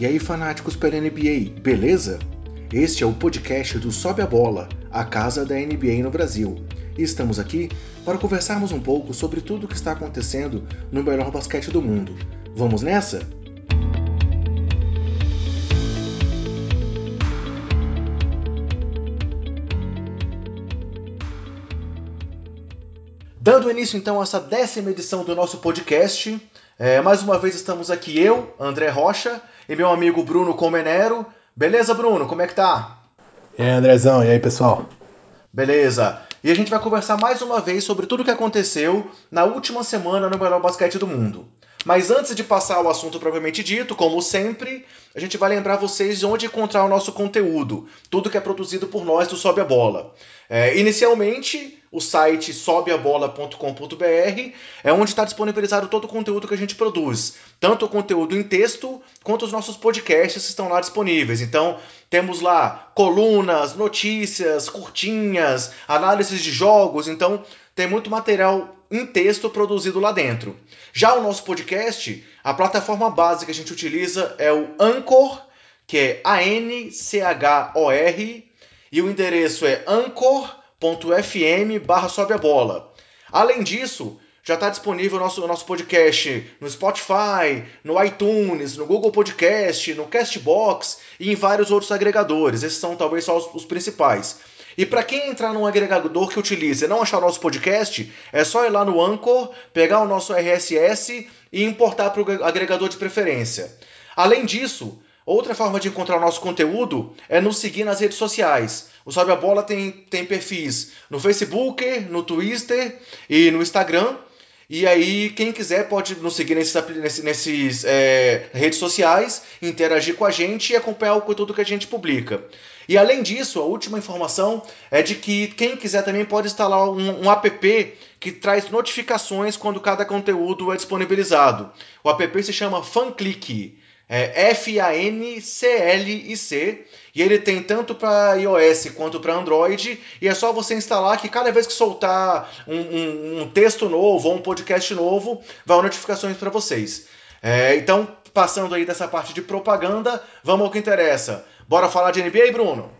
E aí, fanáticos pela NBA, beleza? Este é o podcast do Sobe a Bola, a casa da NBA no Brasil. E estamos aqui para conversarmos um pouco sobre tudo o que está acontecendo no melhor basquete do mundo. Vamos nessa? Dando início então a essa décima edição do nosso podcast, é, mais uma vez estamos aqui eu, André Rocha, e meu amigo Bruno Comenero. Beleza, Bruno? Como é que tá? E aí, Andrezão, e aí, pessoal? Beleza. E a gente vai conversar mais uma vez sobre tudo o que aconteceu na última semana no melhor basquete do mundo. Mas antes de passar ao assunto propriamente dito, como sempre, a gente vai lembrar vocês de onde encontrar o nosso conteúdo, tudo que é produzido por nós do Sobe a Bola. É, inicialmente, o site sobeabola.com.br é onde está disponibilizado todo o conteúdo que a gente produz, tanto o conteúdo em texto quanto os nossos podcasts estão lá disponíveis. Então, temos lá colunas, notícias, curtinhas, análises de jogos, então tem muito material em texto produzido lá dentro. Já o nosso podcast, a plataforma base que a gente utiliza é o Anchor, que é A-N-C-H-O-R, e o endereço é anchor.fm barra sobe a bola. Além disso, já está disponível o nosso, nosso podcast no Spotify, no iTunes, no Google Podcast, no Castbox e em vários outros agregadores. Esses são talvez só os, os principais. E para quem entrar num agregador que utilize e não achar o nosso podcast, é só ir lá no Anchor, pegar o nosso RSS e importar para o agregador de preferência. Além disso, outra forma de encontrar o nosso conteúdo é nos seguir nas redes sociais. O Sobe a Bola tem, tem perfis no Facebook, no Twitter e no Instagram. E aí, quem quiser pode nos seguir nesses, nesses é, redes sociais, interagir com a gente e acompanhar o conteúdo que a gente publica. E além disso, a última informação é de que quem quiser também pode instalar um, um app que traz notificações quando cada conteúdo é disponibilizado. O app se chama FanClick. É F-A-N-C-L-I-C. E ele tem tanto para iOS quanto para Android. E é só você instalar que cada vez que soltar um, um, um texto novo ou um podcast novo, vai notificações para vocês. É, então, passando aí dessa parte de propaganda, vamos ao que interessa. Bora falar de NBA, Bruno?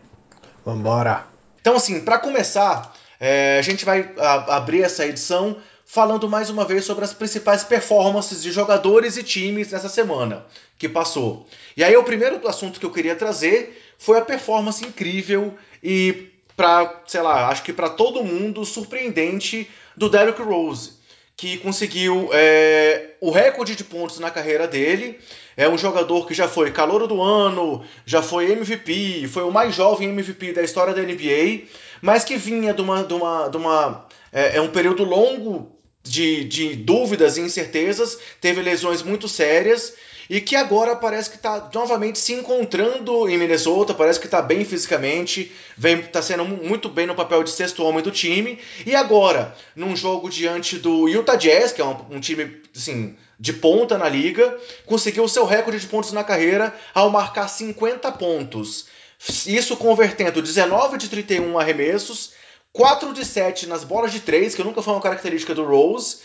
Vambora! Então, assim, para começar, é, a gente vai a, abrir essa edição falando mais uma vez sobre as principais performances de jogadores e times nessa semana que passou. E aí, o primeiro assunto que eu queria trazer foi a performance incrível e, para, sei lá, acho que para todo mundo surpreendente do Derrick Rose que conseguiu é, o recorde de pontos na carreira dele. É um jogador que já foi calouro do ano, já foi MVP, foi o mais jovem MVP da história da NBA, mas que vinha de uma. De uma, de uma é, é um período longo de, de dúvidas e incertezas, teve lesões muito sérias e que agora parece que está novamente se encontrando em Minnesota, parece que está bem fisicamente, está sendo muito bem no papel de sexto homem do time, e agora, num jogo diante do Utah Jazz, que é um, um time assim, de ponta na liga, conseguiu o seu recorde de pontos na carreira ao marcar 50 pontos. Isso convertendo 19 de 31 arremessos, 4 de 7 nas bolas de 3, que nunca foi uma característica do Rose,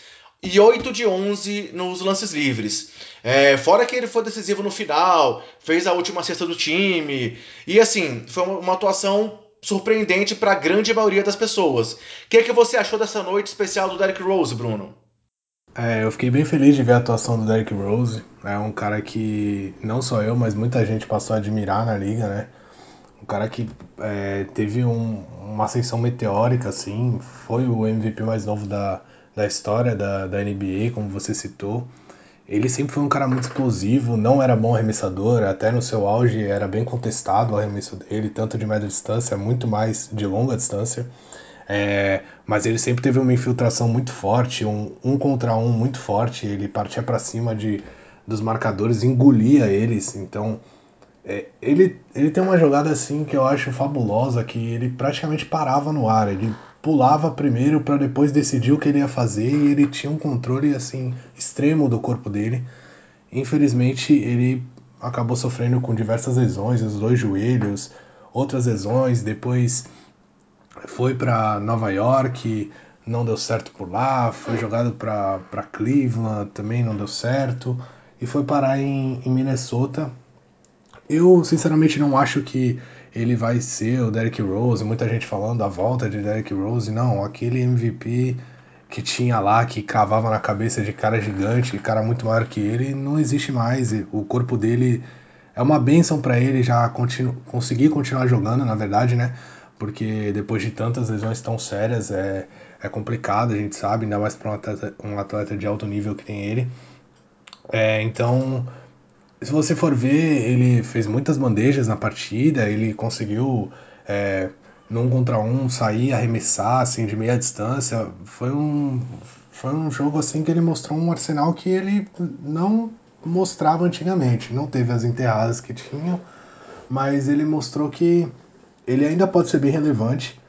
e 8 de 11 nos lances livres. É, fora que ele foi decisivo no final, fez a última cesta do time. E assim, foi uma, uma atuação surpreendente para a grande maioria das pessoas. O que, é que você achou dessa noite especial do Derrick Rose, Bruno? É, eu fiquei bem feliz de ver a atuação do Derrick Rose. É um cara que não só eu, mas muita gente passou a admirar na liga, né? Um cara que é, teve um, uma ascensão meteórica, assim, foi o MVP mais novo da, da história da, da NBA, como você citou. Ele sempre foi um cara muito explosivo, não era bom arremessador, até no seu auge era bem contestado o arremesso dele, tanto de média distância, muito mais de longa distância. É, mas ele sempre teve uma infiltração muito forte, um, um contra um muito forte, ele partia para cima de, dos marcadores, engolia eles. Então, é, ele, ele tem uma jogada assim que eu acho fabulosa, que ele praticamente parava no ar, ele pulava primeiro para depois decidir o que ele ia fazer e ele tinha um controle assim extremo do corpo dele. Infelizmente, ele acabou sofrendo com diversas lesões, os dois joelhos, outras lesões, depois foi para Nova York, não deu certo por lá, foi jogado para Cleveland, também não deu certo, e foi parar em, em Minnesota, Eu, sinceramente, não acho que ele vai ser o Derrick Rose. Muita gente falando da volta de Derrick Rose. Não, aquele MVP que tinha lá, que cravava na cabeça de cara gigante, cara muito maior que ele, não existe mais. O corpo dele é uma benção para ele já continu conseguir continuar jogando, na verdade, né? Porque depois de tantas lesões tão sérias é, é complicado, a gente sabe, ainda mais para um atleta, um atleta de alto nível que tem ele. É, então, se você for ver, ele fez muitas bandejas na partida, ele conseguiu é, num contra um sair, arremessar assim de meia distância. Foi um foi um jogo assim que ele mostrou um arsenal que ele não mostrava antigamente. Não teve as enterradas que tinham, mas ele mostrou que ele ainda pode ser bem relevante.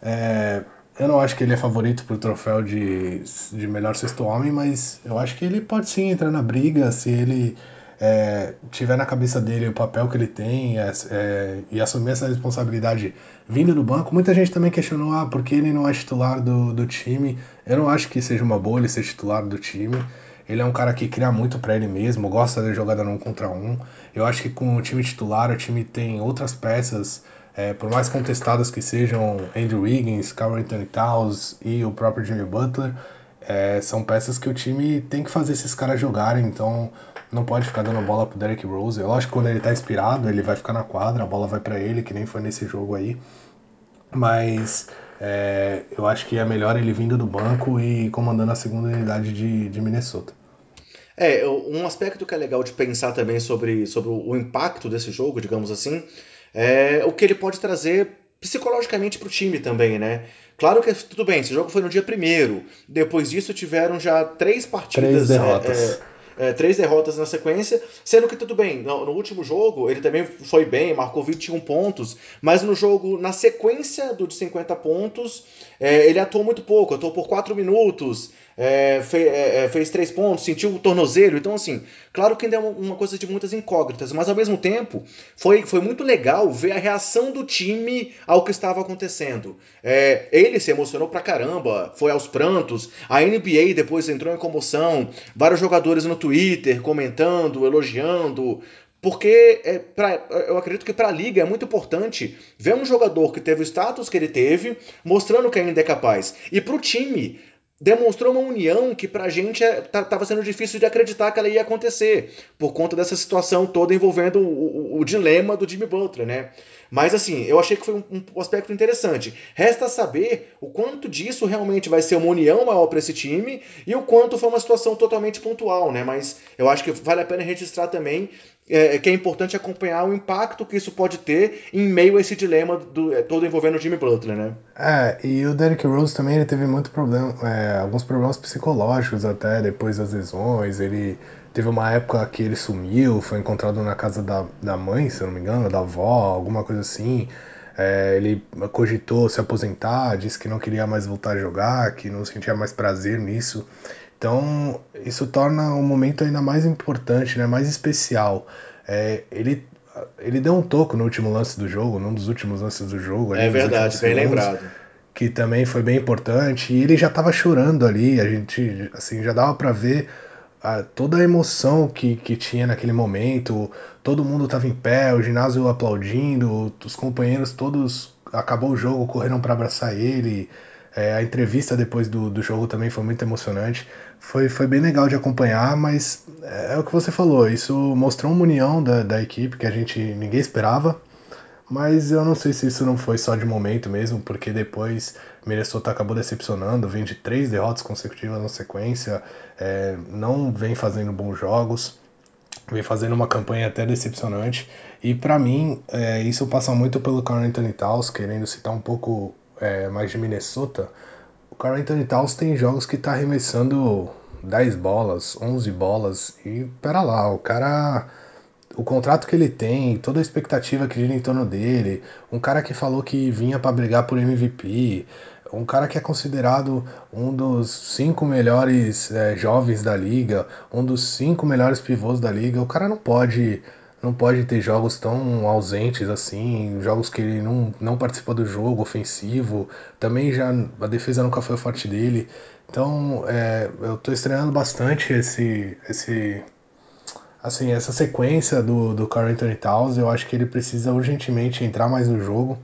É, eu não acho que ele é favorito para o troféu de, de melhor sexto homem, mas eu acho que ele pode sim entrar na briga se ele é, tiver na cabeça dele o papel que ele tem é, é, e assumir essa responsabilidade vindo do banco. Muita gente também questionou, ah, por que ele não é titular do, do time? Eu não acho que seja uma boa ele ser titular do time. Ele é um cara que cria muito para ele mesmo, gosta de jogar um contra um. Eu acho que com o time titular, o time tem outras peças, é, por mais contestadas que sejam Andrew Wiggins, Carl Anthony Towns e o próprio Jimmy Butler, é, são peças que o time tem que fazer esses caras jogarem, então não pode ficar dando bola pro Derrick Rose. Eu acho que quando ele tá inspirado, ele vai ficar na quadra, a bola vai para ele, que nem foi nesse jogo aí. Mas é, eu acho que é melhor ele vindo do banco e comandando a segunda unidade de, de Minnesota. É, um aspecto que é legal de pensar também sobre, sobre o impacto desse jogo, digamos assim, é o que ele pode trazer psicologicamente para o time também, né? Claro que tudo bem, esse jogo foi no dia primeiro. Depois disso tiveram já três partidas. Três derrotas. É, é, é, três derrotas na sequência, sendo que tudo bem, no, no, último jogo ele também foi bem, marcou 21 pontos, mas no jogo, na sequência do de 50 pontos, é, ele atuou muito pouco, atuou por 4 minutos, é, fez, é, é, fez três pontos, sentiu o tornozelo. Então, assim, claro que ainda é uma coisa de muitas incógnitas, mas ao mesmo tempo foi, foi muito legal ver a reação do time ao que estava acontecendo. É, ele se emocionou pra caramba, foi aos prantos. A NBA depois entrou em comoção, vários jogadores no Twitter comentando, elogiando. Porque é, pra, eu acredito que para a liga é muito importante ver um jogador que teve o status que ele teve, mostrando que ainda é capaz. E para o time, demonstrou uma união que pra gente estava é, sendo difícil de acreditar que ela ia acontecer, por conta dessa situação toda envolvendo o, o, o dilema do Jimmy Butler, né? Mas assim, eu achei que foi um, um, aspecto interessante. Resta saber o quanto disso realmente vai ser uma união maior para esse time e o quanto foi uma situação totalmente pontual, né? Mas eu acho que vale a pena registrar também é, que é importante acompanhar o impacto que isso pode ter em meio a esse dilema do, é, todo envolvendo o Jimmy Butler, né? É, e o Derrick Rose também ele teve muito problema, é, alguns problemas psicológicos até depois das lesões. Ele teve uma época que ele sumiu, foi encontrado na casa da, da mãe, se eu não me engano, da avó, alguma coisa assim. É, ele cogitou se aposentar, disse que não queria mais voltar a jogar, que não sentia mais prazer nisso. Então, isso torna o momento ainda mais importante, né? mais especial. É, ele, ele deu um toco no último lance do jogo, num dos últimos lances do jogo. é verdade, bem lembrado. Que também foi bem importante. E ele já estava chorando ali, a gente assim, já dava para ver a, toda a emoção que, que tinha naquele momento. Todo mundo estava em pé, o ginásio aplaudindo, os companheiros todos. Acabou o jogo, correram para abraçar ele. É, a entrevista depois do, do jogo também foi muito emocionante. Foi, foi bem legal de acompanhar, mas é, é o que você falou. Isso mostrou uma união da, da equipe que a gente ninguém esperava. Mas eu não sei se isso não foi só de momento mesmo, porque depois Minnesota acabou decepcionando, vem de três derrotas consecutivas na sequência, é, não vem fazendo bons jogos, vem fazendo uma campanha até decepcionante. E para mim, é, isso passa muito pelo Carl Anthony Towns, querendo citar um pouco é, mais de Minnesota, o Carl Anthony Towns tem jogos que tá arremessando 10 bolas, 11 bolas e pera lá, o cara o contrato que ele tem, toda a expectativa que gira em torno dele, um cara que falou que vinha para brigar por MVP, um cara que é considerado um dos cinco melhores é, jovens da liga, um dos cinco melhores pivôs da liga, o cara não pode não pode ter jogos tão ausentes assim, jogos que ele não, não participa do jogo ofensivo. Também já a defesa nunca foi forte dele. Então é, eu estou estranhando bastante esse, esse assim, essa sequência do, do Carl Anthony Towns, eu acho que ele precisa urgentemente entrar mais no jogo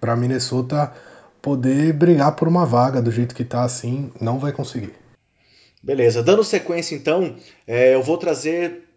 para Minnesota poder brigar por uma vaga do jeito que tá assim, não vai conseguir. Beleza, dando sequência então, é, eu vou trazer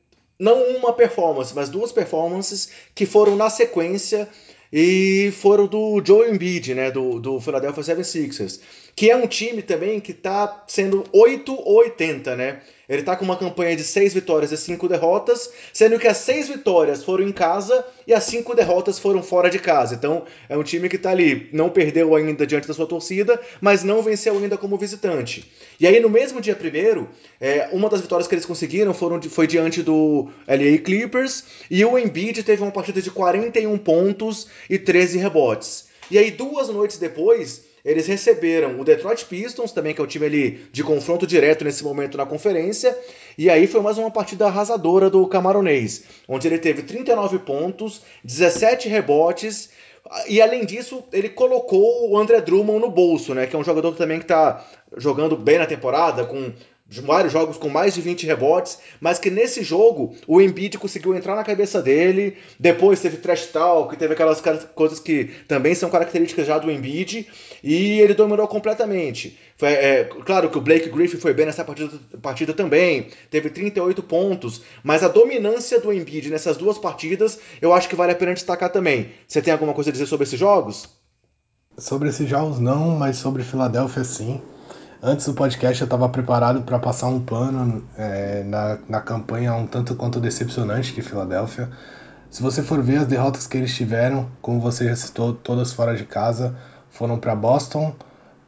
não uma performance, mas duas performances que foram na sequência e foram do Joe Embiid, né, do, do Philadelphia 76ers, que é um time também que está sendo 8 ou 80, né? Ele tá com uma campanha de 6 vitórias e 5 derrotas, sendo que as 6 vitórias foram em casa e as 5 derrotas foram fora de casa. Então é um time que tá ali, não perdeu ainda diante da sua torcida, mas não venceu ainda como visitante. E aí no mesmo dia primeiro, é, uma das vitórias que eles conseguiram foram, foi diante do LA Clippers e o Embiid teve uma partida de 41 pontos e 13 rebotes. E aí duas noites depois eles receberam o Detroit Pistons, também que é o time ali de confronto direto nesse momento na conferência, e aí foi mais uma partida arrasadora do camaronês, onde ele teve 39 pontos, 17 rebotes, e além disso, ele colocou o André Drummond no bolso, né, que é um jogador também que está jogando bem na temporada, com vários jogos com mais de 20 rebotes, mas que nesse jogo o Embiid conseguiu entrar na cabeça dele, depois teve trash talk, teve aquelas coisas que também são características já do Embiid, e ele dominou completamente. Foi, é, claro que o Blake Griffin foi bem nessa partida, partida também, teve 38 pontos, mas a dominância do Embiid nessas duas partidas eu acho que vale a pena destacar também. Você tem alguma coisa a dizer sobre esses jogos? Sobre esses jogos não, mas sobre Filadélfia sim. Antes do podcast eu estava preparado para passar um pano é, na, na campanha um tanto quanto decepcionante de Filadélfia. Se você for ver as derrotas que eles tiveram, como você já citou, todas fora de casa, foram para Boston,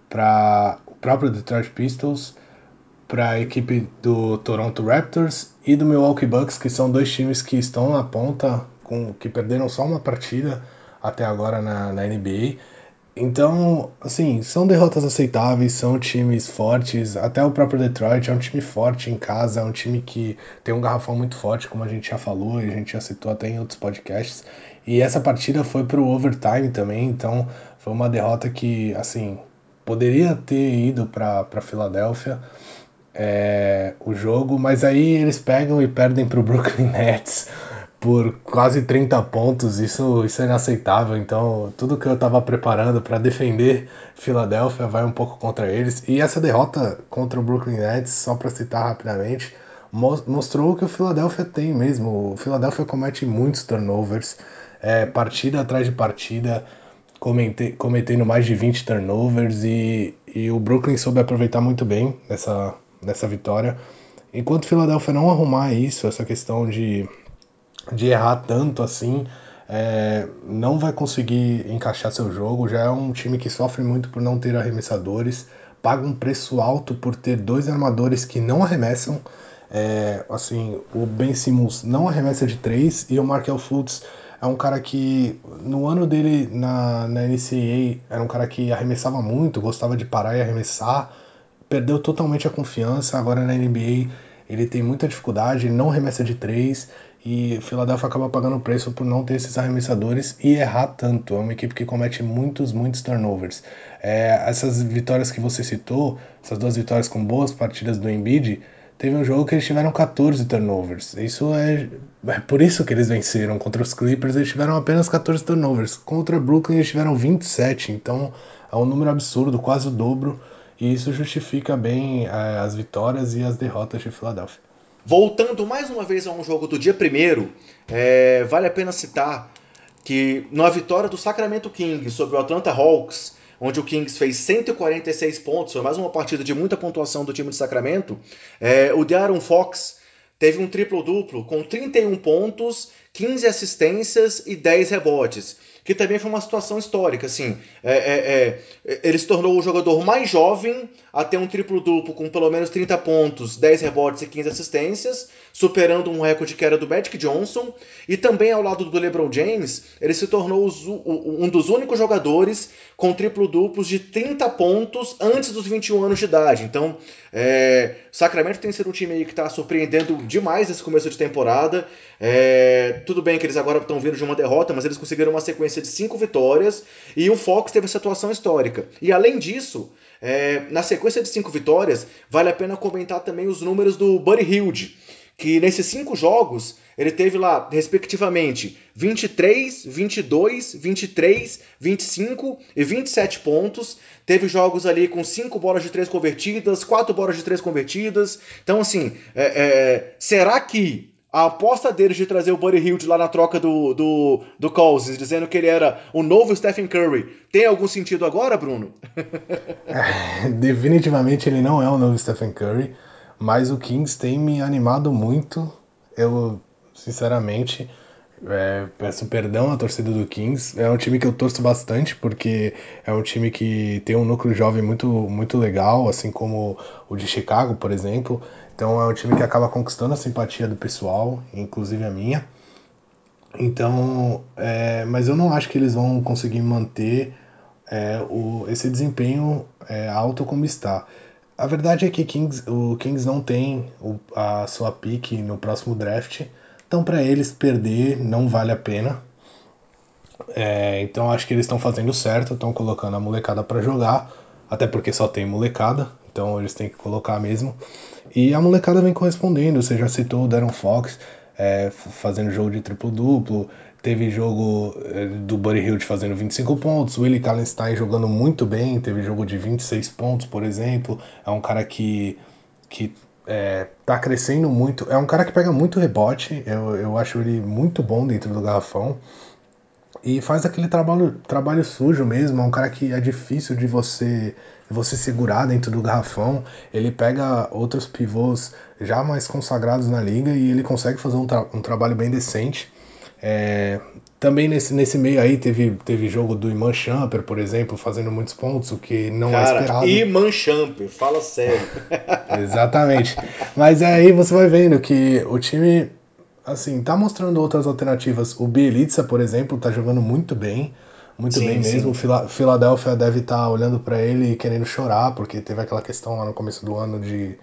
para o próprio Detroit Pistons, para a equipe do Toronto Raptors e do Milwaukee Bucks, que são dois times que estão na ponta, com, que perderam só uma partida até agora na, na NBA então, assim, são derrotas aceitáveis, são times fortes. Até o próprio Detroit é um time forte em casa, é um time que tem um garrafão muito forte, como a gente já falou e a gente já citou até em outros podcasts. E essa partida foi pro overtime também, então foi uma derrota que, assim, poderia ter ido para Filadélfia é, o jogo, mas aí eles pegam e perdem pro Brooklyn Nets por quase 30 pontos, isso, isso é inaceitável. Então, tudo que eu estava preparando para defender Filadélfia vai um pouco contra eles. E essa derrota contra o Brooklyn Nets, só para citar rapidamente, mostrou que o Philadelphia tem mesmo. O Philadelphia comete muitos turnovers, é, partida atrás de partida, cometendo mais de 20 turnovers. E, e o Brooklyn soube aproveitar muito bem nessa, nessa vitória. Enquanto o Philadelphia não arrumar isso, essa questão de de errar tanto assim, é, não vai conseguir encaixar seu jogo. Já é um time que sofre muito por não ter arremessadores, paga um preço alto por ter dois armadores que não arremessam. É, assim, o Ben Simmons não arremessa de três e o Markel Fultz é um cara que no ano dele na, na NCAA era um cara que arremessava muito, gostava de parar e arremessar, perdeu totalmente a confiança. Agora na NBA ele tem muita dificuldade, não arremessa de três e Philadelphia acaba pagando o preço por não ter esses arremessadores e errar tanto. É uma equipe que comete muitos, muitos turnovers. É, essas vitórias que você citou, essas duas vitórias com boas partidas do Embiid, teve um jogo que eles tiveram 14 turnovers. Isso é, é por isso que eles venceram. Contra os Clippers eles tiveram apenas 14 turnovers. Contra Brooklyn eles tiveram 27. Então é um número absurdo, quase o dobro. E isso justifica bem é, as vitórias e as derrotas de Philadelphia. Voltando mais uma vez a um jogo do dia primeiro, é, vale a pena citar que na vitória do Sacramento Kings sobre o Atlanta Hawks, onde o Kings fez 146 pontos, foi mais uma partida de muita pontuação do time de Sacramento, é, o De'Aaron Fox teve um triplo-duplo com 31 pontos, 15 assistências e 10 rebotes que também foi uma situação histórica. Assim, é, é, é, ele se tornou o jogador mais jovem a ter um triplo-duplo com pelo menos 30 pontos, 10 rebotes e 15 assistências, superando um recorde que era do Magic Johnson. E também ao lado do LeBron James, ele se tornou um dos únicos jogadores com triplo-duplos de 30 pontos antes dos 21 anos de idade. Então, é, Sacramento tem sido um time que está surpreendendo demais esse começo de temporada. É, tudo bem que eles agora estão vindo de uma derrota, mas eles conseguiram uma sequência de cinco vitórias e o Fox teve essa atuação histórica. E além disso, é, na sequência de cinco vitórias, vale a pena comentar também os números do Buddy Hilde que nesses cinco jogos ele teve lá, respectivamente, 23, 22, 23, 25 e 27 pontos. Teve jogos ali com 5 bolas de 3 convertidas, 4 bolas de 3 convertidas. Então, assim, é, é, será que a aposta deles de trazer o Buddy Hield lá na troca do, do, do Cousins, dizendo que ele era o novo Stephen Curry, tem algum sentido agora, Bruno? definitivamente ele não é o novo Stephen Curry, mas o Kings tem me animado muito. Eu, sinceramente, é, peço perdão à torcida do Kings. É um time que eu torço bastante, porque é um time que tem um núcleo jovem muito, muito legal, assim como o de Chicago, por exemplo. Então é um time que acaba conquistando a simpatia do pessoal, inclusive a minha. Então, é, mas eu não acho que eles vão conseguir manter é, o, esse desempenho é, alto como está. A verdade é que Kings, o Kings não tem o, a sua pique no próximo draft, então para eles perder não vale a pena. É, então acho que eles estão fazendo certo, estão colocando a molecada para jogar, até porque só tem molecada, então eles têm que colocar mesmo. E a molecada vem correspondendo, você já citou o Darren Fox é, fazendo jogo de triplo-duplo, teve jogo é, do Buddy Hield fazendo 25 pontos, Willie Kallenstein jogando muito bem, teve jogo de 26 pontos, por exemplo, é um cara que, que é, tá crescendo muito, é um cara que pega muito rebote, eu, eu acho ele muito bom dentro do garrafão, e faz aquele trabalho, trabalho sujo mesmo, é um cara que é difícil de você você segurar dentro do garrafão. Ele pega outros pivôs já mais consagrados na liga e ele consegue fazer um, tra um trabalho bem decente. É, também nesse, nesse meio aí teve, teve jogo do Iman Champer, por exemplo, fazendo muitos pontos, o que não é Cara, é esperado. Iman Champer, fala sério. Exatamente. Mas aí você vai vendo que o time, assim, tá mostrando outras alternativas. O Bielitsa, por exemplo, tá jogando muito bem muito sim, bem mesmo. O Philadelphia deve estar tá olhando para ele e querendo chorar, porque teve aquela questão lá no começo do ano de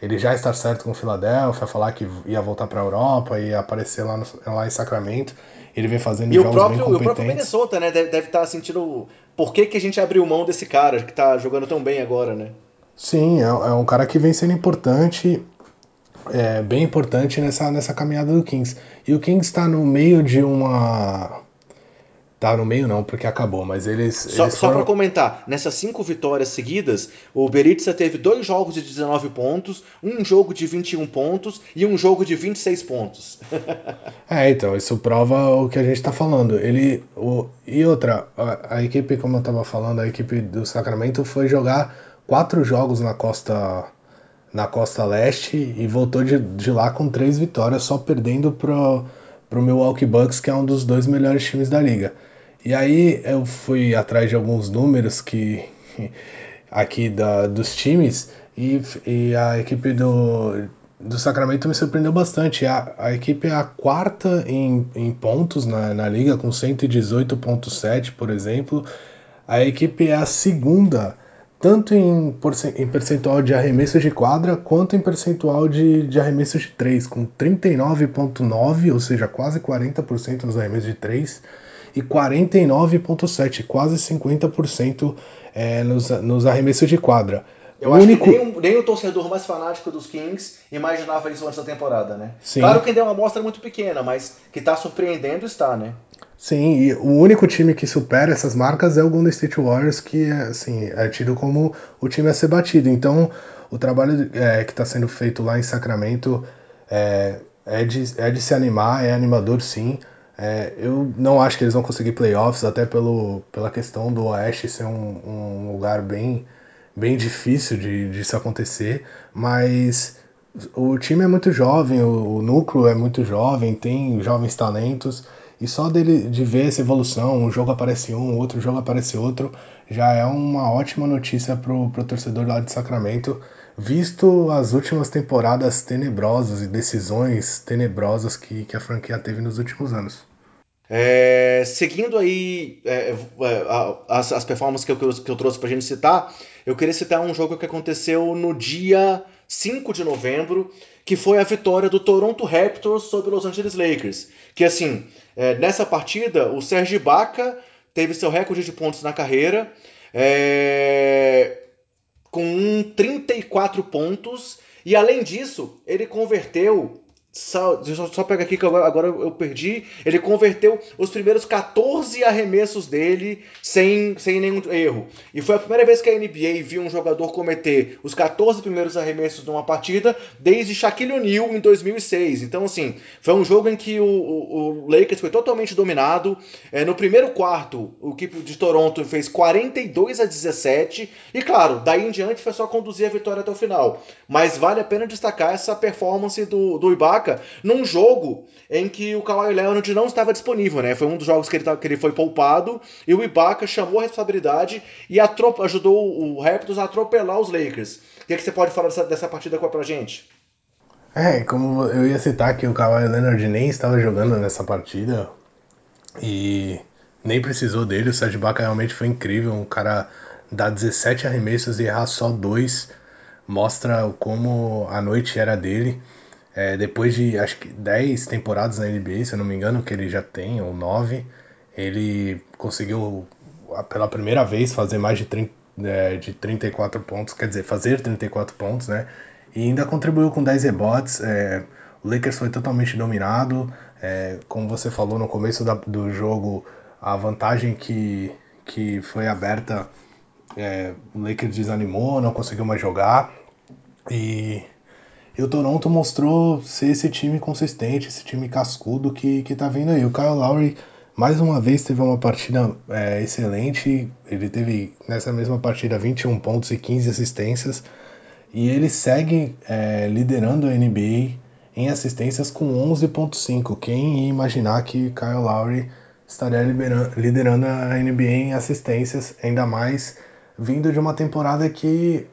ele já estar certo com o Philadelphia, falar que ia voltar para a Europa e aparecer lá, no, lá em Sacramento. Ele vem fazendo e jogos o próprio, bem competentes. E o próprio Minnesota, né, deve, estar tá sentindo por que, que a gente abriu mão desse cara que está jogando tão bem agora, né? Sim, é, é um cara que vem sendo importante é, bem importante nessa, nessa caminhada do Kings. E o Kings está no meio de uma Tá no meio não, porque acabou, mas eles. Só, eles foram... só para comentar, nessas cinco vitórias seguidas, o Beritza teve dois jogos de 19 pontos, um jogo de 21 pontos e um jogo de 26 pontos. é, então, isso prova o que a gente tá falando. Ele. O, e outra, a, a equipe, como eu tava falando, a equipe do Sacramento foi jogar quatro jogos na costa na costa leste e voltou de, de lá com três vitórias, só perdendo pro, pro Milwaukee Bucks, que é um dos dois melhores times da liga. E aí eu fui atrás de alguns números que aqui da, dos times e, e a equipe do, do Sacramento me surpreendeu bastante. A, a equipe é a quarta em, em pontos na, na liga, com 118,7, por exemplo. A equipe é a segunda, tanto em, em percentual de arremessos de quadra, quanto em percentual de, de arremessos de 3, com 39,9, ou seja, quase 40% nos arremessos de 3 e 49,7%, quase 50% é, nos, nos arremessos de quadra. Eu o acho único... que nem, nem, o torcedor mais fanático dos Kings imaginava isso antes da temporada, né? Sim. Claro que deu uma amostra muito pequena, mas que está surpreendendo está, né? Sim, e o único time que supera essas marcas é o Golden State Warriors, que assim, é tido como o time a ser batido. Então, o trabalho é, que está sendo feito lá em Sacramento é, é, de, é de se animar, é animador sim. É, eu não acho que eles vão conseguir playoffs, até pelo, pela questão do Oeste ser um, um lugar bem, bem difícil de, de isso acontecer, mas o time é muito jovem, o, o, núcleo é muito jovem, tem jovens talentos, e só dele de ver essa evolução, um jogo aparece um, outro jogo aparece outro, já é uma ótima notícia pro, pro torcedor lá de Sacramento, visto as últimas temporadas tenebrosas e decisões tenebrosas que, que a franquia teve nos últimos anos. É, seguindo aí é, é as, as performances que eu, que eu trouxe pra gente citar, eu queria citar um jogo que aconteceu no dia 5 de novembro, que foi a vitória do Toronto Raptors sobre os Los Angeles Lakers. Que assim, é, nessa partida, o Serge Ibaka teve seu recorde de pontos na carreira, é, com 34 pontos, e além disso, ele converteu só, só pega aqui que agora, agora eu perdi. Ele converteu os primeiros 14 arremessos dele sem, sem nenhum erro. E foi a primeira vez que a NBA viu um jogador cometer os 14 primeiros arremessos numa partida desde Shaquille O'Neal em 2006. Então, assim, foi um jogo em que o, o, o Lakers foi totalmente dominado. É, no primeiro quarto, o equipe de Toronto fez 42 a 17. E claro, daí em diante foi só conduzir a vitória até o final. Mas vale a pena destacar essa performance do, do Ibaka num jogo em que o Kawhi Leonard não estava disponível, né? Foi um dos jogos que ele, que ele foi poupado e o Ibaka chamou a responsabilidade e ajudou o Raptors a atropelar os Lakers. O que, é que você pode falar dessa, dessa partida pra gente? É, como eu ia citar que o Kawhi Leonard nem estava jogando nessa partida e nem precisou dele, o Serge Ibaka realmente foi incrível, um cara dá 17 arremessos e errar só dois mostra como a noite era dele. É, depois de acho que 10 temporadas na NBA, se eu não me engano, que ele já tem, ou 9, ele conseguiu pela primeira vez fazer mais de, 30, é, de 34 pontos, quer dizer, fazer 34 pontos, né? E ainda contribuiu com 10 rebotes. É, o Lakers foi totalmente dominado. É, como você falou no começo da, do jogo, a vantagem que, que foi aberta, é, o Lakers desanimou, não conseguiu mais jogar. E e o Toronto mostrou ser esse time consistente, esse time cascudo que, que tá vindo aí. O Kyle Lowry, mais uma vez, teve uma partida é, excelente. Ele teve, nessa mesma partida, 21 pontos e 15 assistências. E ele segue é, liderando a NBA em assistências com 11.5. Quem ia imaginar que Kyle Lowry estaria liderando a NBA em assistências, ainda mais vindo de uma temporada que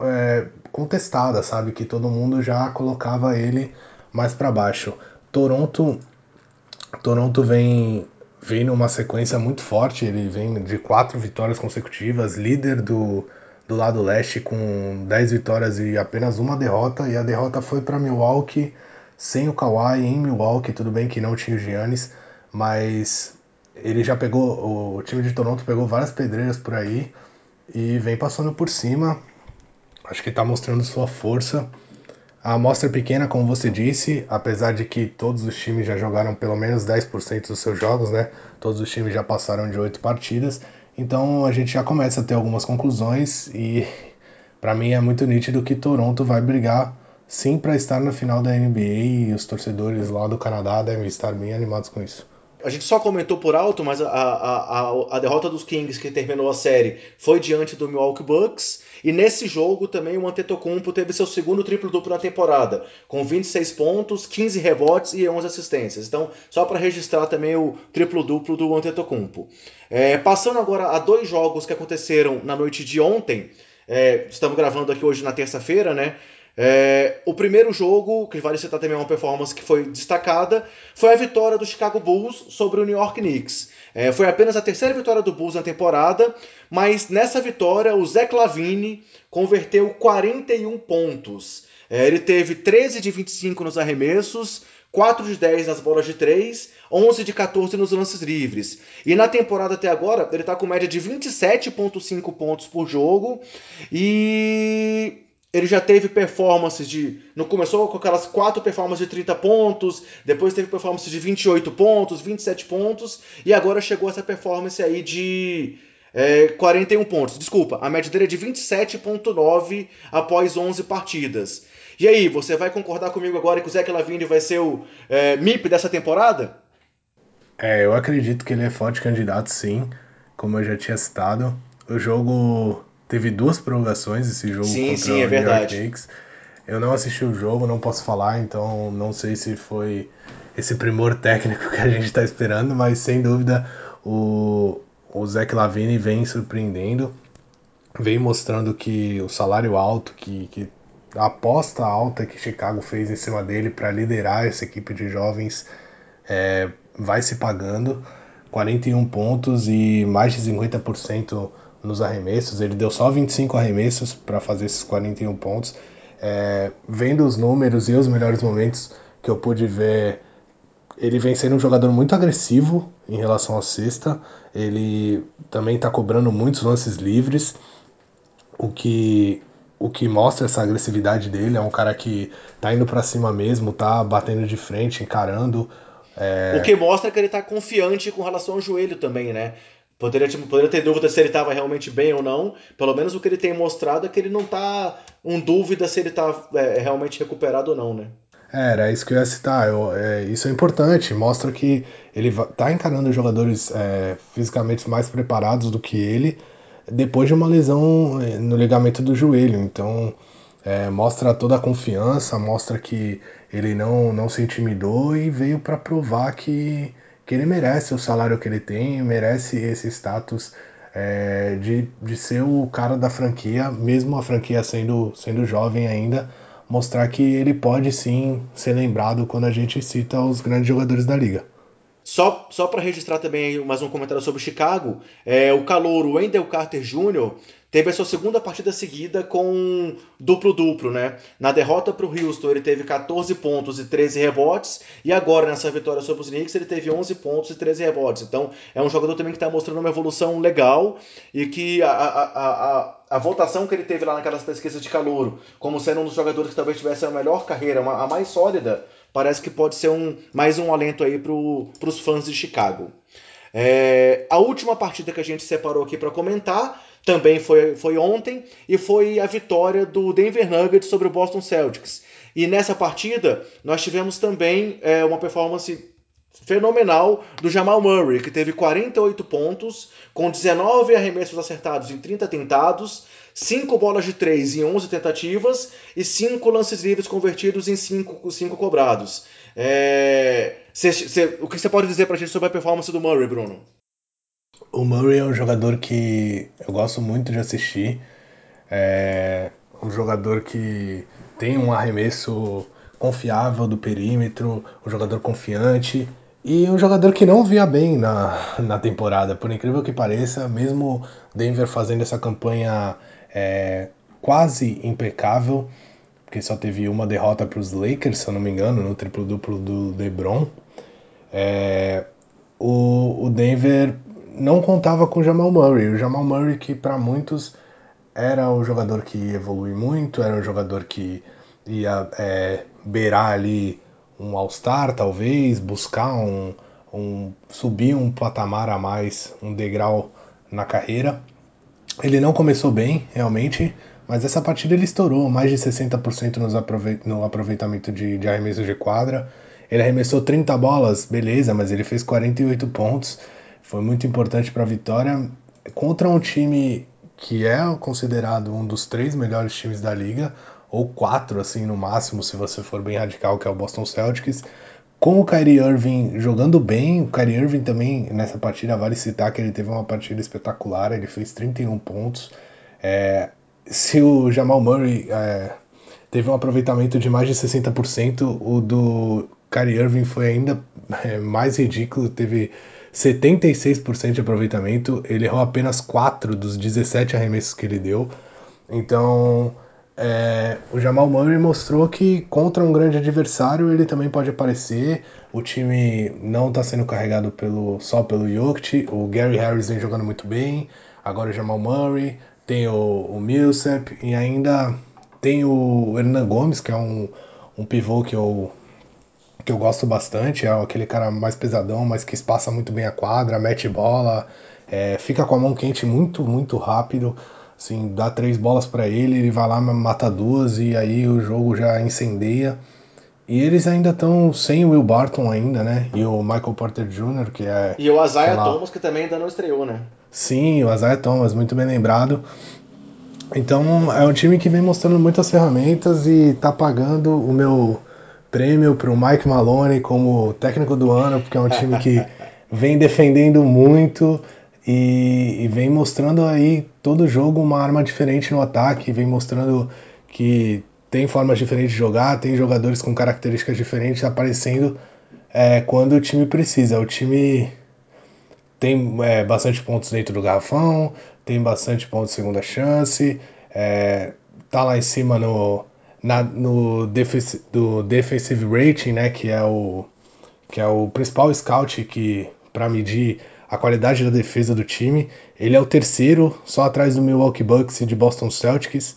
é, contestada, sabe? Que todo mundo já colocava ele mais para baixo. Toronto, Toronto vem vem numa sequência muito forte. Ele vem de quatro vitórias consecutivas, líder do, do lado leste com 10 vitórias e apenas uma derrota. E a derrota foi para Milwaukee sem o Kawhi em Milwaukee. Tudo bem que não tinha o Giannis, mas ele já pegou o time de Toronto pegou várias pedreiras por aí e vem passando por cima Acho que está mostrando sua força. A amostra é pequena, como você disse, apesar de que todos os times já jogaram pelo menos 10% dos seus jogos, né? Todos os times já passaram de 8 partidas. Então a gente já começa a ter algumas conclusões e para mim é muito nítido que Toronto vai brigar sim para estar na final da NBA e os torcedores lá do Canadá devem estar bem animados com isso a gente só comentou por alto, mas a, a, a, a, derrota dos Kings que terminou a série foi diante do Milwaukee Bucks. E nesse jogo também o Antetokounmpo teve seu segundo triplo-duplo na temporada, com 26 pontos, 15 rebotes e 11 assistências. Então, só para registrar também o triplo-duplo do Antetokounmpo. É, passando agora a dois jogos que aconteceram na noite de ontem, é, estamos gravando aqui hoje na terça-feira, né? É, o primeiro jogo, que vale citar também uma performance que foi destacada, foi a vitória do Chicago Bulls sobre o New York Knicks. É, foi apenas a terceira vitória do Bulls na temporada, mas nessa vitória o Zé Clavini converteu 41 pontos. É, ele teve 13 de 25 nos arremessos, 4 de 10 nas bolas de 3, 11 de 14 nos lances livres. E na temporada até agora, ele está com média de 27,5 pontos por jogo e ele já teve performances de. Não começou com aquelas quatro performances de 30 pontos, depois teve performances de 28 pontos, 27 pontos, e agora chegou essa performance aí de é, 41 pontos. Desculpa, a média dele é de 27,9 após 11 partidas. E aí, você vai concordar comigo agora que o Zé Lavine vai ser o é, MIP dessa temporada? É, eu acredito que ele é forte candidato, sim. Como eu já tinha citado. O jogo Teve duas prorrogações esse jogo sim, contra sim, é o New York Knicks. Eu não assisti o jogo, não posso falar, então não sei se foi esse primor técnico que a gente está esperando, mas sem dúvida o, o Zach Lavine vem surpreendendo, vem mostrando que o salário alto, que, que a aposta alta que Chicago fez em cima dele para liderar essa equipe de jovens é, vai se pagando. 41 pontos e mais de 50% nos arremessos, ele deu só 25 arremessos para fazer esses 41 pontos. É, vendo os números e os melhores momentos que eu pude ver, ele vem sendo um jogador muito agressivo em relação à cesta. Ele também está cobrando muitos lances livres, o que, o que mostra essa agressividade dele. É um cara que tá indo para cima mesmo, tá batendo de frente, encarando. É... O que mostra que ele tá confiante com relação ao joelho também, né? Poderia, tipo, poderia ter dúvida se ele estava realmente bem ou não. Pelo menos o que ele tem mostrado é que ele não tá com dúvida se ele tá é, realmente recuperado ou não, né? É, era isso que eu ia citar. Eu, é, isso é importante, mostra que ele tá encarando jogadores é, fisicamente mais preparados do que ele depois de uma lesão é, no ligamento do joelho. Então, mostra toda a confiança, mostra que ele não, não se intimidou e veio para provar que, que ele merece o salário que ele tem, merece esse status é, de, de ser o cara da franquia, mesmo a franquia sendo, sendo jovem ainda mostrar que ele pode sim ser lembrado quando a gente cita os grandes jogadores da liga. Só, só para registrar também mais um comentário sobre Chicago, é, o calor Wendell Carter Jr. teve a sua segunda partida seguida com duplo-duplo, né? Na derrota para o Houston ele teve 14 pontos e 13 rebotes, e agora nessa vitória sobre os Knicks ele teve 11 pontos e 13 rebotes. Então é um jogador também que está mostrando uma evolução legal e que a, a, a, a, votação que ele teve lá naquelas pesquisas de calor, como sendo um dos jogadores que talvez tivesse a melhor carreira, a mais sólida, parece que pode ser um, mais um alento aí para os fãs de Chicago. É, a última partida que a gente separou aqui para comentar também foi, foi ontem e foi a vitória do Denver Nuggets sobre o Boston Celtics. E nessa partida nós tivemos também é, uma performance fenomenal do Jamal Murray, que teve 48 pontos, com 19 arremessos acertados em 30 tentados, 5 bolas de 3 em 11 tentativas e 5 lances livres convertidos em 5, 5 cobrados. É... Cê, cê, o que você pode dizer pra gente sobre a performance do Murray, Bruno? O Murray é um jogador que eu gosto muito de assistir. É um jogador que tem um arremesso confiável do perímetro, um jogador confiante e um jogador que não via bem na, na temporada, por incrível que pareça, mesmo Denver fazendo essa campanha é, quase impecável, porque só teve uma derrota para os Lakers, se eu não me engano, no triplo-duplo do LeBron. É, o, o Denver não contava com o Jamal Murray. O Jamal Murray, que para muitos era o jogador que evolui muito, era o jogador que ia é, beirar ali um All-Star, talvez, buscar um, um. subir um patamar a mais, um degrau na carreira. Ele não começou bem, realmente, mas essa partida ele estourou mais de 60% no aproveitamento de, de arremesso de quadra. Ele arremessou 30 bolas, beleza, mas ele fez 48 pontos. Foi muito importante para a vitória contra um time que é considerado um dos três melhores times da liga, ou quatro, assim, no máximo, se você for bem radical, que é o Boston Celtics. Com o Kyrie Irving jogando bem, o Kyrie Irving também nessa partida vale citar que ele teve uma partida espetacular, ele fez 31 pontos. É, se o Jamal Murray é, teve um aproveitamento de mais de 60%, o do Kyrie Irving foi ainda é, mais ridículo, teve 76% de aproveitamento, ele errou apenas 4 dos 17 arremessos que ele deu. Então, é, o Jamal Murray mostrou que contra um grande adversário ele também pode aparecer. O time não está sendo carregado pelo, só pelo Jokic. O Gary Harris vem jogando muito bem. Agora o Jamal Murray. Tem o, o Millsap. E ainda tem o Hernan Gomes, que é um, um pivô que eu, que eu gosto bastante. É aquele cara mais pesadão, mas que espaça muito bem a quadra, mete bola. É, fica com a mão quente muito, muito rápido. Assim, dá três bolas para ele, ele vai lá, mata duas e aí o jogo já incendeia. E eles ainda estão sem o Will Barton ainda, né? E o Michael Porter Jr., que é. E o Isaiah Thomas, que também ainda não estreou, né? Sim, o Isaiah Thomas, muito bem lembrado. Então é um time que vem mostrando muitas ferramentas e tá pagando o meu prêmio pro Mike Maloney como técnico do ano, porque é um time que vem defendendo muito e, e, vem mostrando aí todo jogo uma arma diferente no ataque, vem mostrando que tem formas diferentes de jogar, tem jogadores com características diferentes aparecendo é, quando o time precisa. O time tem é, bastante pontos dentro do garrafão, tem bastante pontos de segunda chance, é, tá lá em cima no, na, no do defensive rating, né, que é o que é o principal scout que para medir a qualidade da defesa do time. Ele é o terceiro, só atrás do Milwaukee Bucks e de Boston Celtics.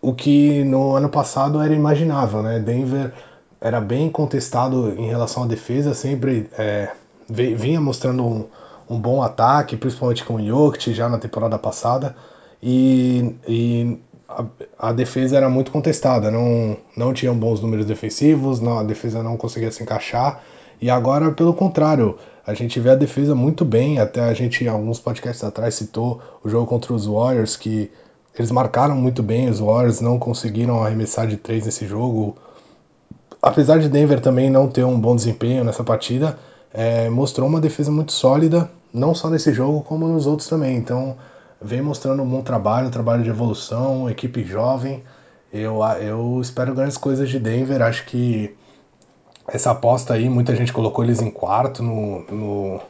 o que no ano passado era imaginável, né? Denver era bem contestado em relação à defesa, sempre é, vinha mostrando um, um, bom ataque, principalmente com o Jokic já na temporada passada, e, e a, a, defesa era muito contestada, não, não tinham bons números defensivos, não, a defesa não conseguia se encaixar, e agora, pelo contrário, a gente vê a defesa muito bem, até a gente, alguns podcasts atrás, citou o jogo contra os Warriors, que eles marcaram muito bem, os Warriors não conseguiram arremessar de três nesse jogo. Apesar de Denver também não ter um bom desempenho nessa partida, é, mostrou uma defesa muito sólida, não só nesse jogo, como nos outros também. Então, vem mostrando um bom trabalho, um trabalho de evolução, equipe jovem. Eu, eu espero grandes coisas de Denver. Acho que essa aposta aí, muita gente colocou eles em quarto no, no,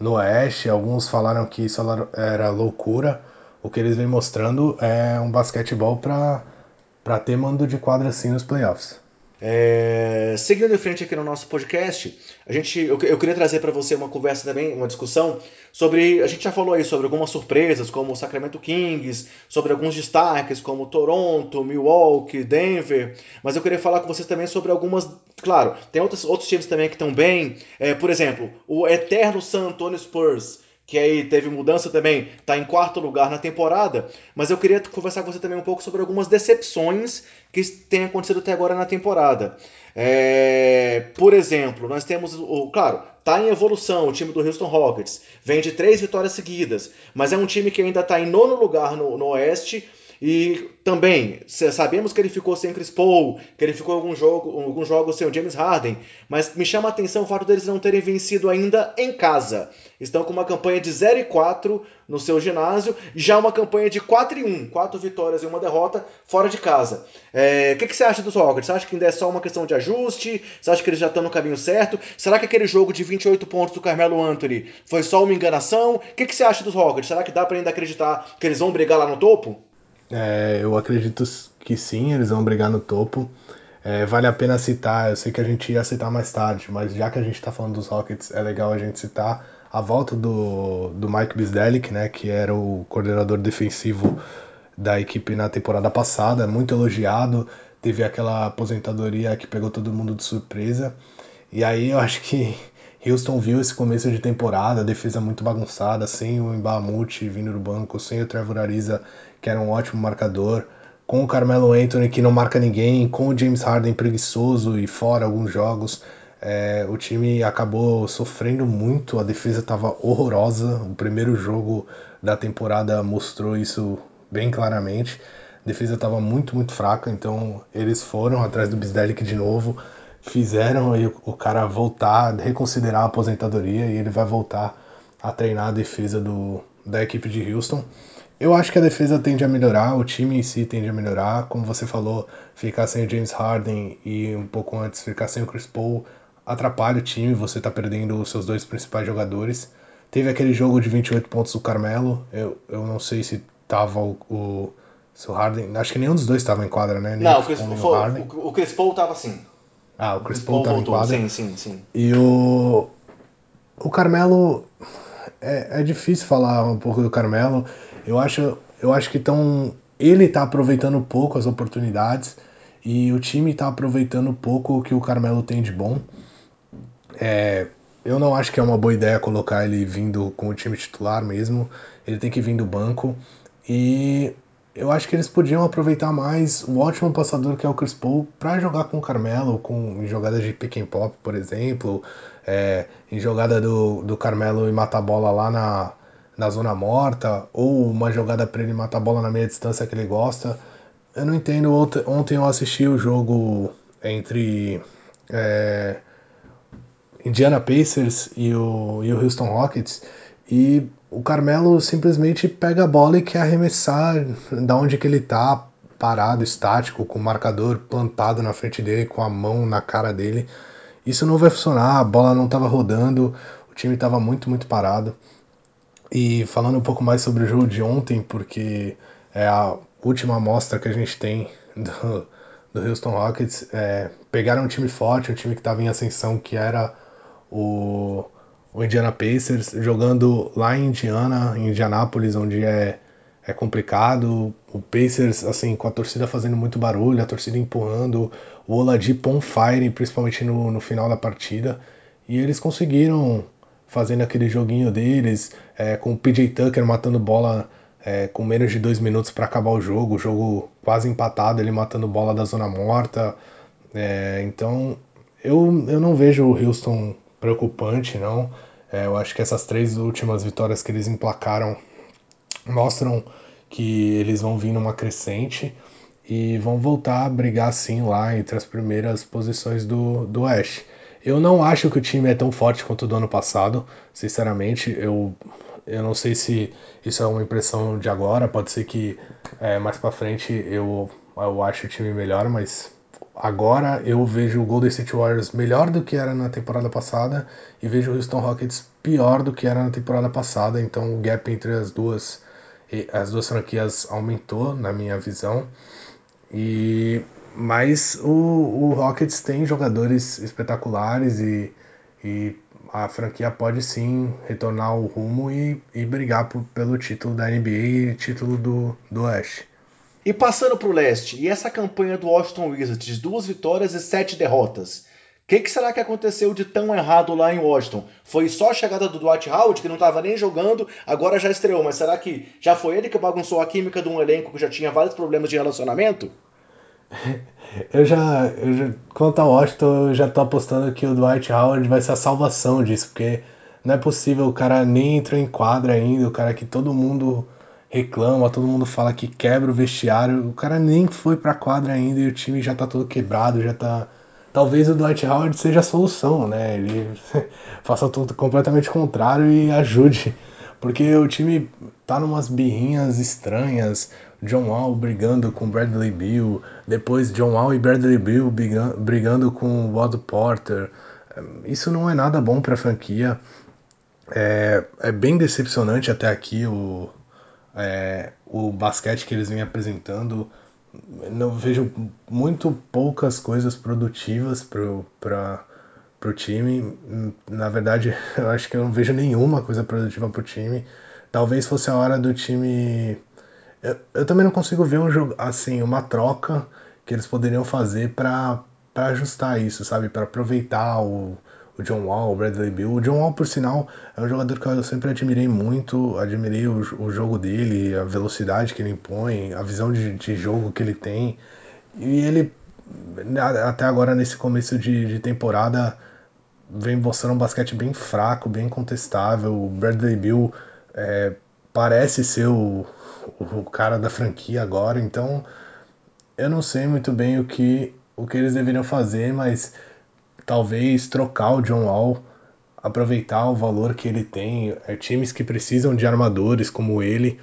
no Oeste. Alguns falaram que isso era loucura o que eles vêm mostrando é um basquetebol para ter mando de quadra assim nos playoffs. É, seguindo em frente aqui no nosso podcast, a gente, eu, eu queria trazer para você uma conversa também, uma discussão sobre. A gente já falou aí sobre algumas surpresas, como o Sacramento Kings, sobre alguns destaques, como Toronto, Milwaukee, Denver. Mas eu queria falar com vocês também sobre algumas. Claro, tem outros, outros times também que estão bem. É, por exemplo, o eterno San Antonio Spurs que aí teve mudança também, está em quarto lugar na temporada, mas eu queria conversar com você também um pouco sobre algumas decepções que têm acontecido até agora na temporada. É, por exemplo, nós temos o. Claro, está em evolução o time do Houston Rockets, vem de três vitórias seguidas, mas é um time que ainda está em nono lugar no, no Oeste e também, sabemos que ele ficou sem Chris Paul, que ele ficou algum jogo, alguns jogos sem o James Harden, mas me chama a atenção o fato deles não terem vencido ainda em casa. Estão com uma campanha de 0 e 4 no seu ginásio, já uma campanha de 4 e 1, 4 vitórias e uma derrota fora de casa. É, o que, que, você acha dos Rockets? Você acha que ainda é só uma questão de ajuste? Você acha que eles já estão no caminho certo? Será que aquele jogo de 28 pontos do Carmelo Anthony foi só uma enganação? O que, que você acha dos Rockets? Será que dá para ainda acreditar que eles vão brigar lá no topo? É, eu acredito que sim, eles vão brigar no topo. É, vale a pena citar, eu sei que a gente ia citar mais tarde, mas já que a gente está falando dos Rockets, é legal a gente citar a volta do, do Mike Bisdelic, né, que era o coordenador defensivo da equipe na temporada passada, muito elogiado, teve aquela aposentadoria que pegou todo mundo de surpresa. E aí eu acho que Houston viu esse começo de temporada, defesa muito bagunçada, sem o Mbamute vindo do banco, sem o Trevor Ariza, que era um ótimo marcador, com o Carmelo Anthony, que não marca ninguém, com o James Harden preguiçoso e fora alguns jogos. É, o time acabou sofrendo muito, a defesa estava horrorosa. O primeiro jogo da temporada mostrou isso bem claramente. A defesa estava muito, muito fraca, então eles foram atrás do Bisdelic de novo fizeram aí o cara voltar, reconsiderar a aposentadoria e ele vai voltar a treinar a defesa do, da equipe de Houston. Eu acho que a defesa tende a melhorar, o time em si tende a melhorar. Como você falou, ficar sem o James Harden e um pouco antes ficar sem o Chris Paul atrapalha o time, você está perdendo os seus dois principais jogadores. Teve aquele jogo de 28 pontos do Carmelo, eu, eu não sei se tava o, o, se o Harden, acho que nenhum dos dois estava em quadra, né? Nem não, o Chris, o, o, o Chris Paul tava sim. Ah, o Chris Paul, Paul voltou, sim, sim, sim. E o, o Carmelo, é, é difícil falar um pouco do Carmelo. Eu acho, eu acho que tão, ele está aproveitando pouco as oportunidades e o time está aproveitando pouco o que o Carmelo tem de bom. É, eu não acho que é uma boa ideia colocar ele vindo com o time titular mesmo. Ele tem que vir do banco. E eu acho que eles podiam aproveitar mais o ótimo passador que é o Chris Paul para jogar com o Carmelo, com em jogadas de pick and pop, por exemplo, é, em jogada do, do Carmelo e matar bola lá na, na zona morta, ou uma jogada para ele matar bola na meia distância que ele gosta. Eu não entendo. Ontem eu assisti o jogo entre é, Indiana Pacers e o, e o Houston Rockets e o Carmelo simplesmente pega a bola e quer arremessar da onde que ele tá, parado, estático, com o marcador plantado na frente dele, com a mão na cara dele. Isso não vai funcionar, a bola não estava rodando, o time estava muito, muito parado. E falando um pouco mais sobre o jogo de ontem, porque é a última amostra que a gente tem do, do Houston Rockets, é, pegaram um time forte, um time que estava em ascensão, que era o o Indiana Pacers, jogando lá em Indiana, em Indianápolis, onde é, é complicado. O Pacers, assim, com a torcida fazendo muito barulho, a torcida empurrando, o Oladipo on fire, principalmente no, no final da partida. E eles conseguiram, fazendo aquele joguinho deles, é, com o PJ Tucker matando bola é, com menos de dois minutos para acabar o jogo, o jogo quase empatado, ele matando bola da zona morta. É, então, eu, eu não vejo o Houston preocupante, não. É, eu acho que essas três últimas vitórias que eles emplacaram mostram que eles vão vir numa crescente e vão voltar a brigar sim lá entre as primeiras posições do, do Oeste. Eu não acho que o time é tão forte quanto o do ano passado, sinceramente. Eu, eu não sei se isso é uma impressão de agora, pode ser que é, mais para frente eu, eu acho o time melhor, mas agora eu vejo o Golden State Warriors melhor do que era na temporada passada e vejo o Houston Rockets pior do que era na temporada passada, então o gap entre as duas as duas franquias aumentou na minha visão. E mas o, o Rockets tem jogadores espetaculares e, e a franquia pode sim retornar ao rumo e, e brigar por, pelo título da NBA e título do, do Oeste. E passando para o leste, e essa campanha do Washington Wizards, duas vitórias e sete derrotas. O que, que, será que aconteceu de tão errado lá em Washington? Foi só a chegada do Dwight Howard, que não estava nem jogando, agora já estreou, mas será que já foi ele que bagunçou a química de um elenco que já tinha vários problemas de relacionamento? Eu já, eu já, quanto ao Washington, eu já tô apostando que o Dwight Howard vai ser a salvação disso, porque não é possível, o cara nem entrou em quadra ainda, o cara que todo mundo reclama, todo mundo fala que quebra o vestiário, o cara nem foi pra quadra ainda e o time já tá todo quebrado, já tá. Talvez o Dwight Howard seja a solução, né? Ele faça tudo completamente contrário e ajude. Porque o time tá numas birrinhas estranhas, John Wall brigando com Bradley Bill, depois John Wall e Bradley Bill brigando com Walt Porter. Isso não é nada bom para a franquia. É, é, bem decepcionante até aqui o, é, o basquete que eles vêm apresentando. Não vejo muito poucas coisas produtivas para o time. Na verdade, eu acho que eu não vejo nenhuma coisa produtiva para o time. Talvez fosse a hora do time eu, eu também não consigo ver um jogo assim, uma troca que eles poderiam fazer para ajustar isso, sabe? Para aproveitar o, o John Wall, o Bradley Bill. O John Wall, por sinal, é um jogador que eu sempre admirei muito, admirei o, o jogo dele, a velocidade que ele impõe, a visão de, de jogo que ele tem. E ele, até agora, nesse começo de, de temporada, vem mostrando um basquete bem fraco, bem contestável. O Bradley Bill é, parece ser o, o cara da franquia agora, então eu não sei muito bem o que, o que eles deveriam fazer, mas talvez trocar o John Wall, aproveitar o valor que ele tem, é, times que precisam de armadores como ele,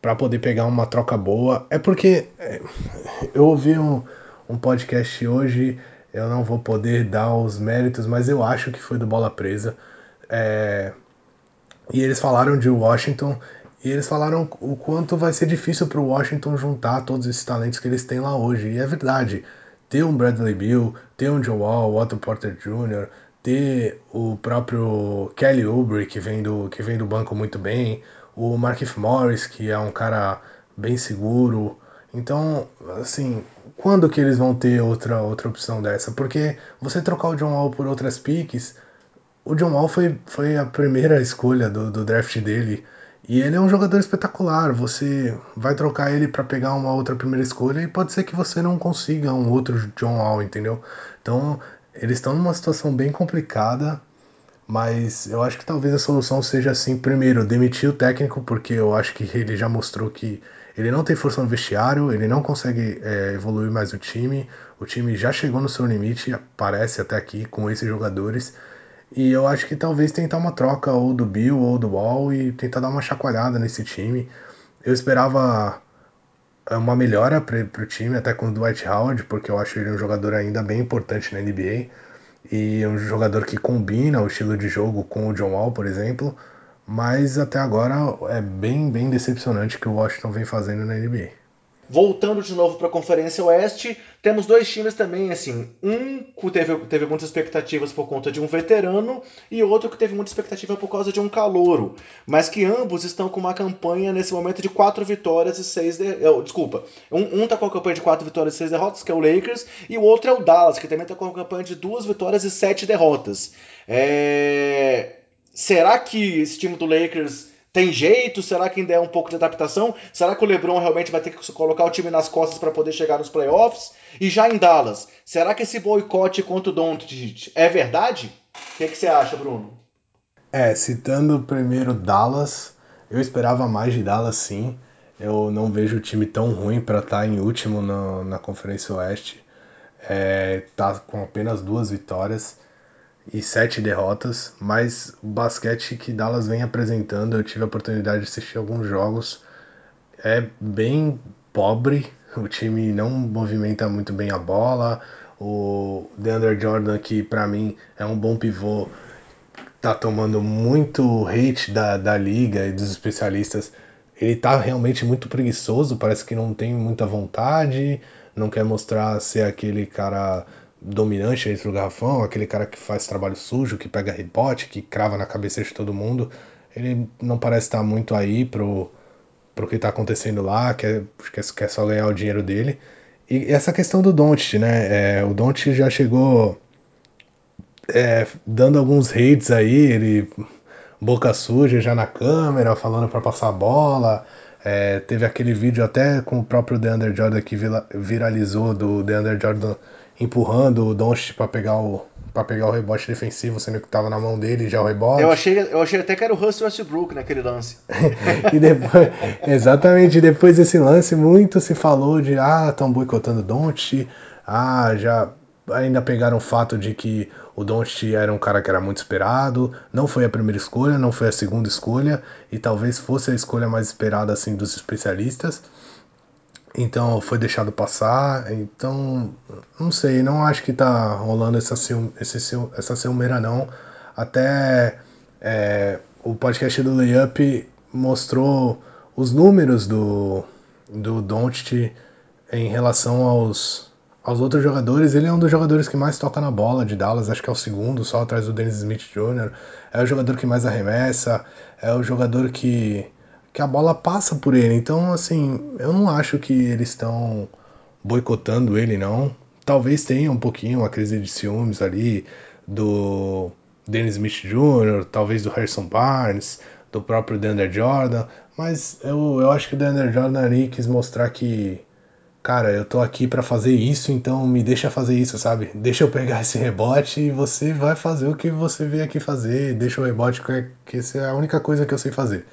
para poder pegar uma troca boa. É porque é, eu ouvi um, um podcast hoje, eu não vou poder dar os méritos, mas eu acho que foi do Bola Presa. É, e eles falaram de Washington e eles falaram o quanto vai ser difícil para o Washington juntar todos esses talentos que eles têm lá hoje. E é verdade. Ter um Bradley Bill, ter um Joe Wall, Otto Porter Jr., ter o próprio Kelly Oubre, que vem do, que vem do banco muito bem, o Markif Morris, que é um cara bem seguro. Então, assim, quando que eles vão ter outra, outra opção dessa? Porque você trocar o John Wall por outras picks, o John Wall foi, foi a primeira escolha do, do draft dele e ele é um jogador espetacular. Você vai trocar ele para pegar uma outra primeira escolha e pode ser que você não consiga um outro John Wall, entendeu? Então, eles estão numa situação bem complicada, mas eu acho que talvez a solução seja assim: primeiro, demitir o técnico, porque eu acho que ele já mostrou que ele não tem força no vestiário, ele não consegue é, evoluir mais o time, o time já chegou no seu limite, parece até aqui, com esses jogadores. E eu acho que talvez tentar uma troca ou do Bill ou do Wall e tentar dar uma chacoalhada nesse time. Eu esperava é, uma melhora para o time, até com o Dwight Howard, porque eu acho ele um jogador ainda bem importante na NBA. E um jogador que combina o estilo de jogo com o John Wall, por exemplo. Mas até agora é bem, bem decepcionante o que o Washington vem fazendo na NBA. Voltando de novo para a Conferência Oeste, temos dois times também, assim, um que teve, teve muitas expectativas por conta de um veterano e outro que teve muita expectativa por causa de um calouro, mas que ambos estão com uma campanha nesse momento de quatro vitórias e seis de... desculpa, um, um tá com a campanha de quatro vitórias e seis derrotas, que é o Lakers, e o outro é o Dallas, que também tá com a campanha de duas vitórias e sete derrotas. É... Será que esse time do Lakers tem jeito? Será que ainda é um pouco de adaptação? Será que o LeBron realmente vai ter que colocar o time nas costas para poder chegar nos playoffs? E já em Dallas, será que esse boicote contra o Doncic é verdade? O que, que você acha, Bruno? É, citando primeiro Dallas, eu esperava mais de Dallas sim. Eu não vejo o time tão ruim para estar tá em último na, na Conferência Oeste. É, tá com apenas duas vitórias e sete derrotas, mas o basquete que Dallas vem apresentando, eu tive a oportunidade de assistir alguns jogos, é bem pobre, o time não movimenta muito bem a bola, o DeAndre Jordan, que para mim é um bom pivô, tá tomando muito hate da, da liga e dos especialistas, ele tá realmente muito preguiçoso, parece que não tem muita vontade, não quer mostrar ser aquele cara dominante dentro do garrafão, aquele cara que faz trabalho sujo, que pega rebote, que crava na cabeça de todo mundo, ele não parece estar muito aí pro, pro que está acontecendo lá, quer, quer, quer só ganhar o dinheiro dele. E essa questão do Don't, né? É, o Don't já chegou é, dando alguns hates aí, ele boca suja já na câmera, falando para passar a bola. É, teve aquele vídeo até com o próprio DeAndre Jordan que viralizou do DeAndre Jordan empurrando o Doncic para pegar o para pegar o rebote defensivo, sendo que estava na mão dele já o rebote. Eu achei, eu achei até que era o Russell Westbrook naquele lance. e depois, exatamente, depois desse lance, muito se falou de ah, estão boicotando o Doncic, ah, já ainda pegaram o fato de que o Doncic era um cara que era muito esperado, não foi a primeira escolha, não foi a segunda escolha e talvez fosse a escolha mais esperada assim dos especialistas. Então foi deixado passar. Então, não sei, não acho que tá rolando essa, esse, essa ciumeira não. Até é, o podcast do Layup mostrou os números do, do Doncic em relação aos, aos outros jogadores. Ele é um dos jogadores que mais toca na bola de Dallas, acho que é o segundo, só atrás do Dennis Smith Jr. É o jogador que mais arremessa, é o jogador que que a bola passa por ele. Então, assim, eu não acho que eles estão boicotando ele, não. Talvez tenha um pouquinho uma crise de ciúmes ali do Dennis Smith Jr., talvez do Harrison Barnes, do próprio Dander Jordan, mas eu, eu acho que o Dander Jordan ali quis mostrar que, cara, eu tô aqui para fazer isso, então me deixa fazer isso, sabe? Deixa eu pegar esse rebote e você vai fazer o que você veio aqui fazer, deixa o rebote, que essa é a única coisa que eu sei fazer.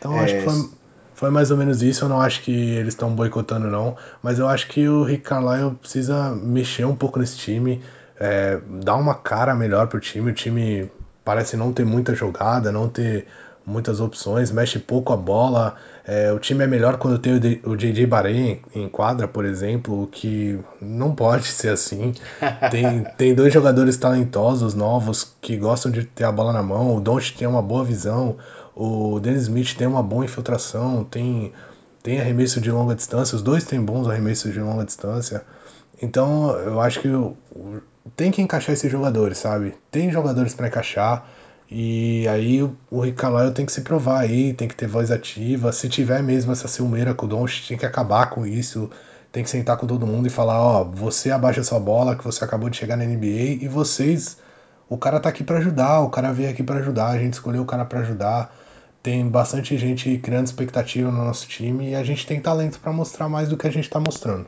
Então é... acho que foi, foi mais ou menos isso. Eu não acho que eles estão boicotando, não. Mas eu acho que o Rick Carlisle precisa mexer um pouco nesse time, é, dar uma cara melhor pro time. O time parece não ter muita jogada, não ter muitas opções, mexe pouco a bola. É, o time é melhor quando tem o, JJ Baren em quadra, por exemplo, o que não pode ser assim. Tem, tem dois jogadores talentosos, novos, que gostam de ter a bola na mão. O Don't tem uma boa visão. O Dennis Smith tem uma boa infiltração, tem, tem arremesso de longa distância, os dois têm bons arremessos de longa distância. Então eu acho que tem que encaixar esses jogadores, sabe? Tem jogadores para encaixar. E aí o Rick Carlisle tem que se provar aí, tem que ter voz ativa. Se tiver mesmo essa ciumeira com o Doncic, tem que acabar com isso. Tem que sentar com todo mundo e falar, ó, você abaixa sua bola, que você acabou de chegar na NBA e vocês, o cara tá aqui para ajudar, o cara veio aqui para ajudar, a gente escolheu o cara para ajudar tem bastante gente criando expectativa no nosso time e a gente tem talento para mostrar mais do que a gente está mostrando.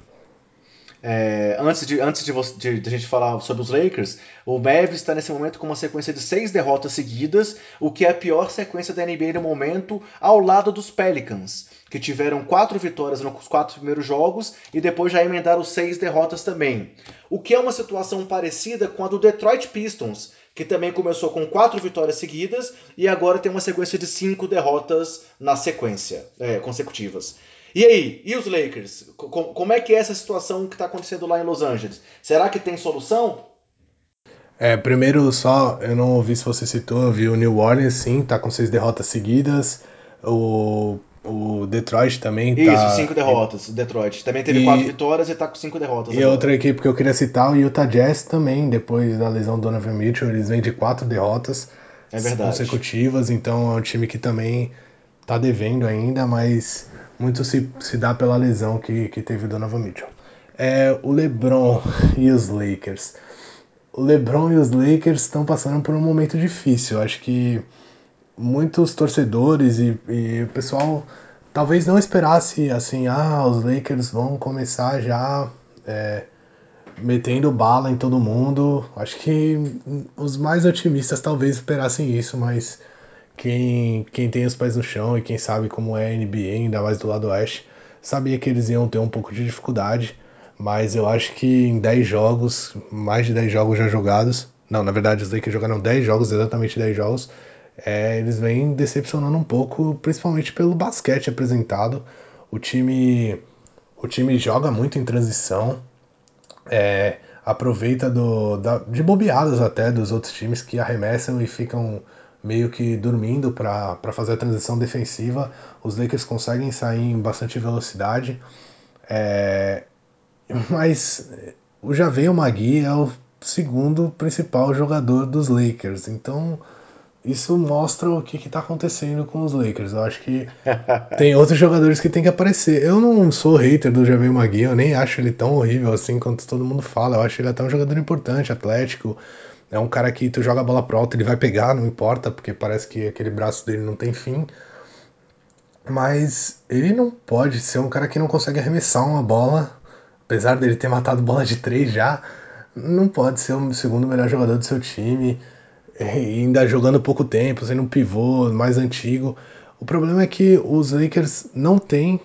É, antes de, antes de, de, de, a gente falar sobre os Lakers, o Mavis está nesse momento com uma sequência de seis derrotas seguidas, o que é a pior sequência da NBA no momento, ao lado dos Pelicans, que tiveram quatro vitórias nos quatro primeiros jogos e depois já emendaram seis derrotas também. O que é uma situação parecida com a do Detroit Pistons, que também começou com quatro vitórias seguidas e agora tem uma sequência de cinco derrotas na sequência, é, consecutivas. E aí, e os Lakers? como é que é essa situação que está acontecendo lá em Los Angeles? Será que tem solução? É, primeiro só, eu não ouvi se você citou, eu vi o New Orleans sim, tá com seis derrotas seguidas. O O Detroit também Isso, tá... cinco derrotas. O Detroit. Também teve e... quatro vitórias e tá com cinco derrotas. E agora. outra equipe que eu queria citar, o Utah Jazz também, depois da lesão do Donovan Mitchell, eles vêm de quatro derrotas é consecutivas, então é um time que também tá devendo ainda, mas muito se, se dá pela lesão que, que teve o Donovan Mitchell. É, o LeBron e os Lakers. O LeBron e os Lakers estão passando por um momento difícil. Acho que muitos torcedores e, e o pessoal talvez não esperasse assim, ah, os Lakers vão começar já é, metendo bala em todo mundo. Acho que os mais otimistas talvez esperassem isso, mas quem, quem tem os pés no chão e quem sabe como é a NBA, ainda mais do lado oeste, sabia que eles iam ter um pouco de dificuldade. Mas eu acho que em 10 jogos, mais de 10 jogos já jogados, não, na verdade os Lakers jogaram 10 jogos, exatamente 10 jogos, é, eles vêm decepcionando um pouco, principalmente pelo basquete apresentado. O time, o time joga muito em transição, é, aproveita do, da, de bobeadas até dos outros times que arremessam e ficam meio que dormindo para fazer a transição defensiva. Os Lakers conseguem sair em bastante velocidade. É, mas o Javel Magui é o segundo principal jogador dos Lakers. Então isso mostra o que está acontecendo com os Lakers. Eu acho que tem outros jogadores que tem que aparecer. Eu não sou hater do Javier Magui, eu nem acho ele tão horrível assim quanto todo mundo fala. Eu acho ele até um jogador importante, atlético. É um cara que tu joga a bola pro alto, ele vai pegar, não importa, porque parece que aquele braço dele não tem fim. Mas ele não pode ser um cara que não consegue arremessar uma bola, apesar dele ter matado bola de três já. Não pode ser o segundo melhor jogador do seu time ainda jogando pouco tempo, sendo um pivô mais antigo. O problema é que os Lakers não têm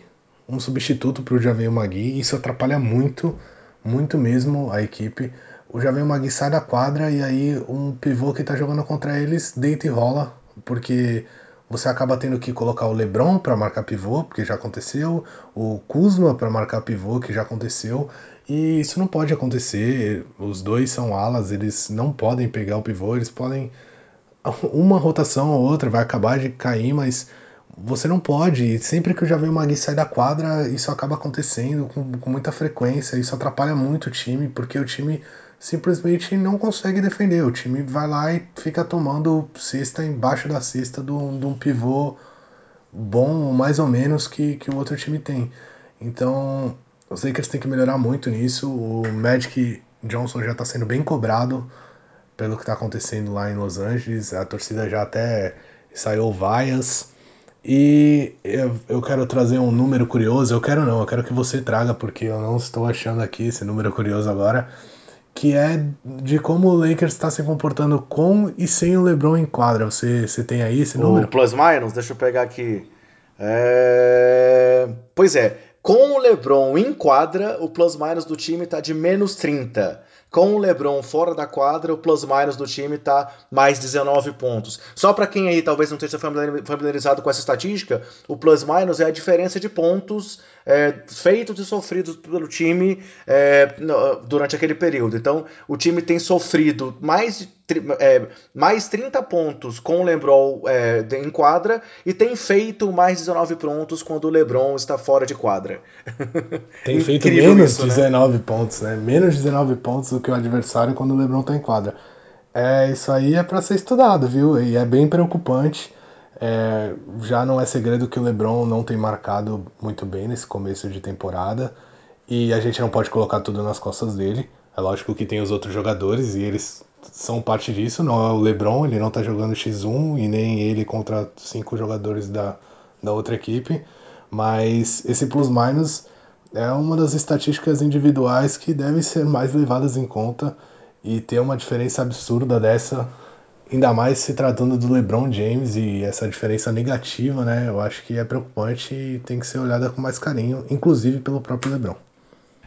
um substituto para o Javier Magui, e isso atrapalha muito, muito mesmo a equipe. O Javier Magui sai da quadra e aí um pivô que está jogando contra eles deita e rola, porque você acaba tendo que colocar o LeBron para marcar pivô, porque já aconteceu, o Kuzma para marcar pivô, que já aconteceu, e isso não pode acontecer. Os dois são alas, eles não podem pegar o pivô, eles podem. Uma rotação ou outra vai acabar de cair, mas você não pode. Sempre que o Javier Magui sai da quadra, isso acaba acontecendo com, com muita frequência. Isso atrapalha muito o time, porque o time simplesmente não consegue defender. O time vai lá e fica tomando cesta embaixo da cesta de um, pivô bom, mais ou menos, que, que o outro time tem. Então, os Lakers têm que melhorar muito nisso. O Magic Johnson já está sendo bem cobrado pelo que está acontecendo lá em Los Angeles. A torcida já até saiu vaias. E eu, quero trazer um número curioso. Eu quero não, eu quero que você traga, porque eu não estou achando aqui esse número curioso agora. Que é de como o Lakers está se comportando com e sem o LeBron em quadra. Você, você tem aí esse número? O plus minus, deixa eu pegar aqui. É... Pois é, com o LeBron em quadra, o plus-minus do time está de menos 30. Com o LeBron fora da quadra, o plus-minus do time está mais 19 pontos. Só para quem aí talvez não esteja familiarizado com essa estatística, o plus-minus é a diferença de pontos é, feitos e sofridos pelo time é, durante aquele período. Então, o time tem sofrido mais é, mais 30 pontos com o LeBron é, em quadra e tem feito mais 19 pontos quando o LeBron está fora de quadra. Tem feito menos isso, 19 né? pontos, né? Menos 19 pontos do que o adversário quando o LeBron está em quadra. É, isso aí é para ser estudado, viu? E é bem preocupante. É, já não é segredo que o LeBron não tem marcado muito bem nesse começo de temporada e a gente não pode colocar tudo nas costas dele. É lógico que tem os outros jogadores e eles são parte disso, não é o LeBron, ele não tá jogando X1 e nem ele contra cinco jogadores da, da outra equipe, mas esse plus-minus é uma das estatísticas individuais que devem ser mais levadas em conta e ter uma diferença absurda dessa, ainda mais se tratando do LeBron James e essa diferença negativa, né? Eu acho que é preocupante e tem que ser olhada com mais carinho, inclusive pelo próprio LeBron.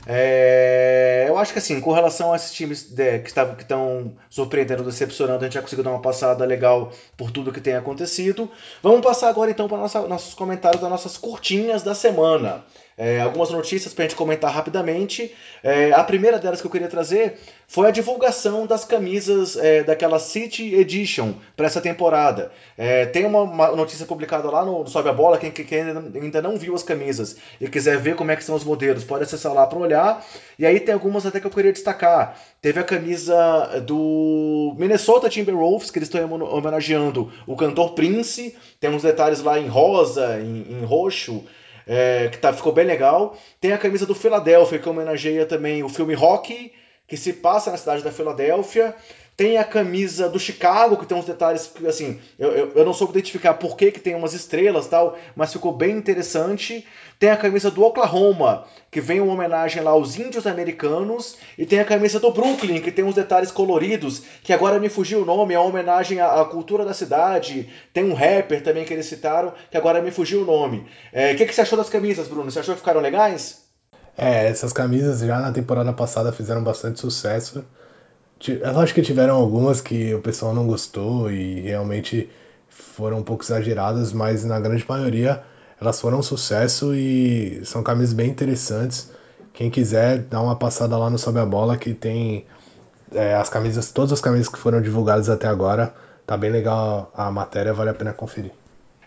É, eu acho que assim, com relação a esses times de, que estão surpreendendo, decepcionando, a gente já conseguiu dar uma passada legal por tudo que tem acontecido. Vamos passar agora então para nossos comentários das nossas curtinhas da semana. É, algumas notícias para a gente comentar rapidamente. É, a primeira delas que eu queria trazer foi a divulgação das camisas é, daquela City Edition para essa temporada. É, tem uma, uma, notícia publicada lá no, no Sobe a Bola, quem, quem, ainda não viu as camisas e quiser ver como é que são os modelos, pode acessar lá para olhar. E aí tem algumas até que eu queria destacar. Teve a camisa do Minnesota Timberwolves, que eles estão homenageando o cantor Prince. Tem uns detalhes lá em rosa, em, em roxo é, que tá, ficou bem legal. Tem a camisa do Philadelphia, que homenageia também o filme Rocky, que se passa na cidade da Filadélfia. Tem a camisa do Chicago, que tem uns detalhes que, assim, eu, eu, eu não soube identificar por que, que tem umas estrelas tal, mas ficou bem interessante. Tem a camisa do Oklahoma, que vem uma homenagem lá aos índios americanos. E tem a camisa do Brooklyn, que tem uns detalhes coloridos, que agora me fugiu o nome, é uma homenagem à, à cultura da cidade. Tem um rapper também que eles citaram, que agora me fugiu o nome. O é, que, que você achou das camisas, Bruno? Você achou que ficaram legais? É, essas camisas já na temporada passada fizeram bastante sucesso. É lógico que tiveram algumas que o pessoal não gostou e realmente foram um pouco exageradas, mas na grande maioria elas foram um sucesso e são camisas bem interessantes. Quem quiser, dá uma passada lá no Sobe a Bola que tem é, as camisas, todas as camisas que foram divulgadas até agora. Tá bem legal a matéria, vale a pena conferir.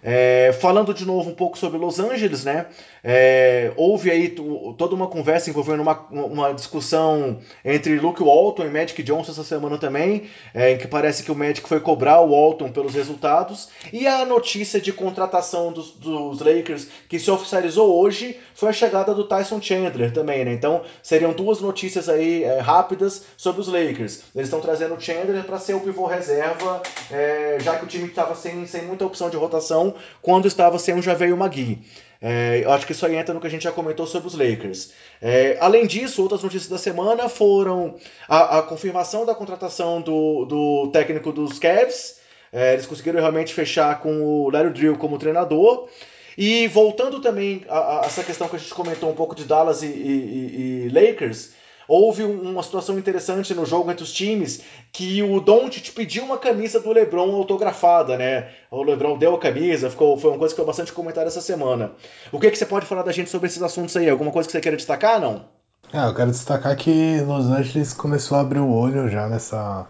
É, falando de novo um pouco sobre Los Angeles, né? É, houve aí toda uma conversa envolvendo uma, uma discussão entre Luke Walton e Magic Johnson essa semana também, é, em que parece que o Magic foi cobrar o Walton pelos resultados. E a notícia de contratação dos, dos Lakers que se oficializou hoje foi a chegada do Tyson Chandler também, né? Então seriam duas notícias aí é, rápidas sobre os Lakers. Eles estão trazendo o Chandler para ser o pivô reserva, é, já que o time estava sem, sem muita opção de rotação quando estava sem o Javeio Magui. É, eu acho que isso aí entra no que a gente já comentou sobre os Lakers. É, além disso, outras notícias da semana foram a, a confirmação da contratação do, do técnico dos Cavs. É, eles conseguiram realmente fechar com o Larry Drill como treinador. E voltando também a, a, essa questão que a gente comentou um pouco de Dallas e, e, e Lakers, Houve uma situação interessante no jogo entre os times que o Doncic pediu uma camisa do LeBron autografada, né? O LeBron deu a camisa, ficou, foi uma coisa que foi bastante comentada essa semana. O que, que você pode falar da gente sobre esses assuntos aí? Alguma coisa que você queira destacar, não? É, eu quero destacar que Los Angeles começou a abrir o olho já nessa...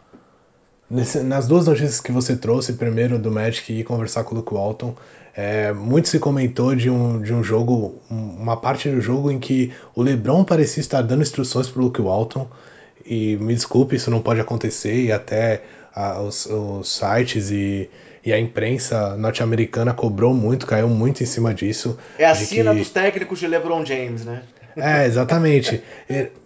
Nesse, nas duas notícias que você trouxe, primeiro do Magic e conversar com o Luke Walton, é, muito se comentou de um, de um jogo, uma parte do jogo em que o LeBron parecia estar dando instruções para o Luke Walton. E me desculpe, isso não pode acontecer. E até a, os, os, sites e, e a imprensa norte-americana cobrou muito, caiu muito em cima disso. É a cena que... dos técnicos de LeBron James, né? É, exatamente.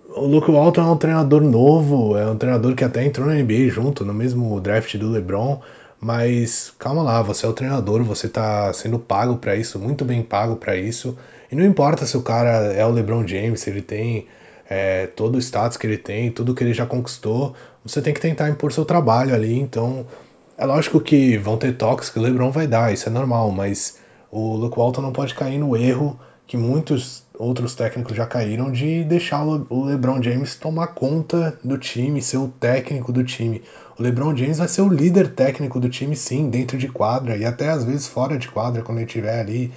o Luke Walton é um treinador novo, é um treinador que até entrou na NBA junto, no mesmo draft do LeBron. Mas calma lá, você é o treinador, você tá sendo pago para isso, muito bem pago para isso. E não importa se o cara é o LeBron James, se ele tem é, todo o status que ele tem, tudo que ele já conquistou, você tem que tentar impor seu trabalho ali. Então, é lógico que vão ter toques que o LeBron vai dar, isso é normal, mas o Luke Walton não pode cair no erro que muitos outros técnicos já caíram de deixar o LeBron James tomar conta do time, ser o técnico do time. O LeBron James vai ser o líder técnico do time, sim, dentro de quadra e até às vezes fora de quadra, quando ele estiver ali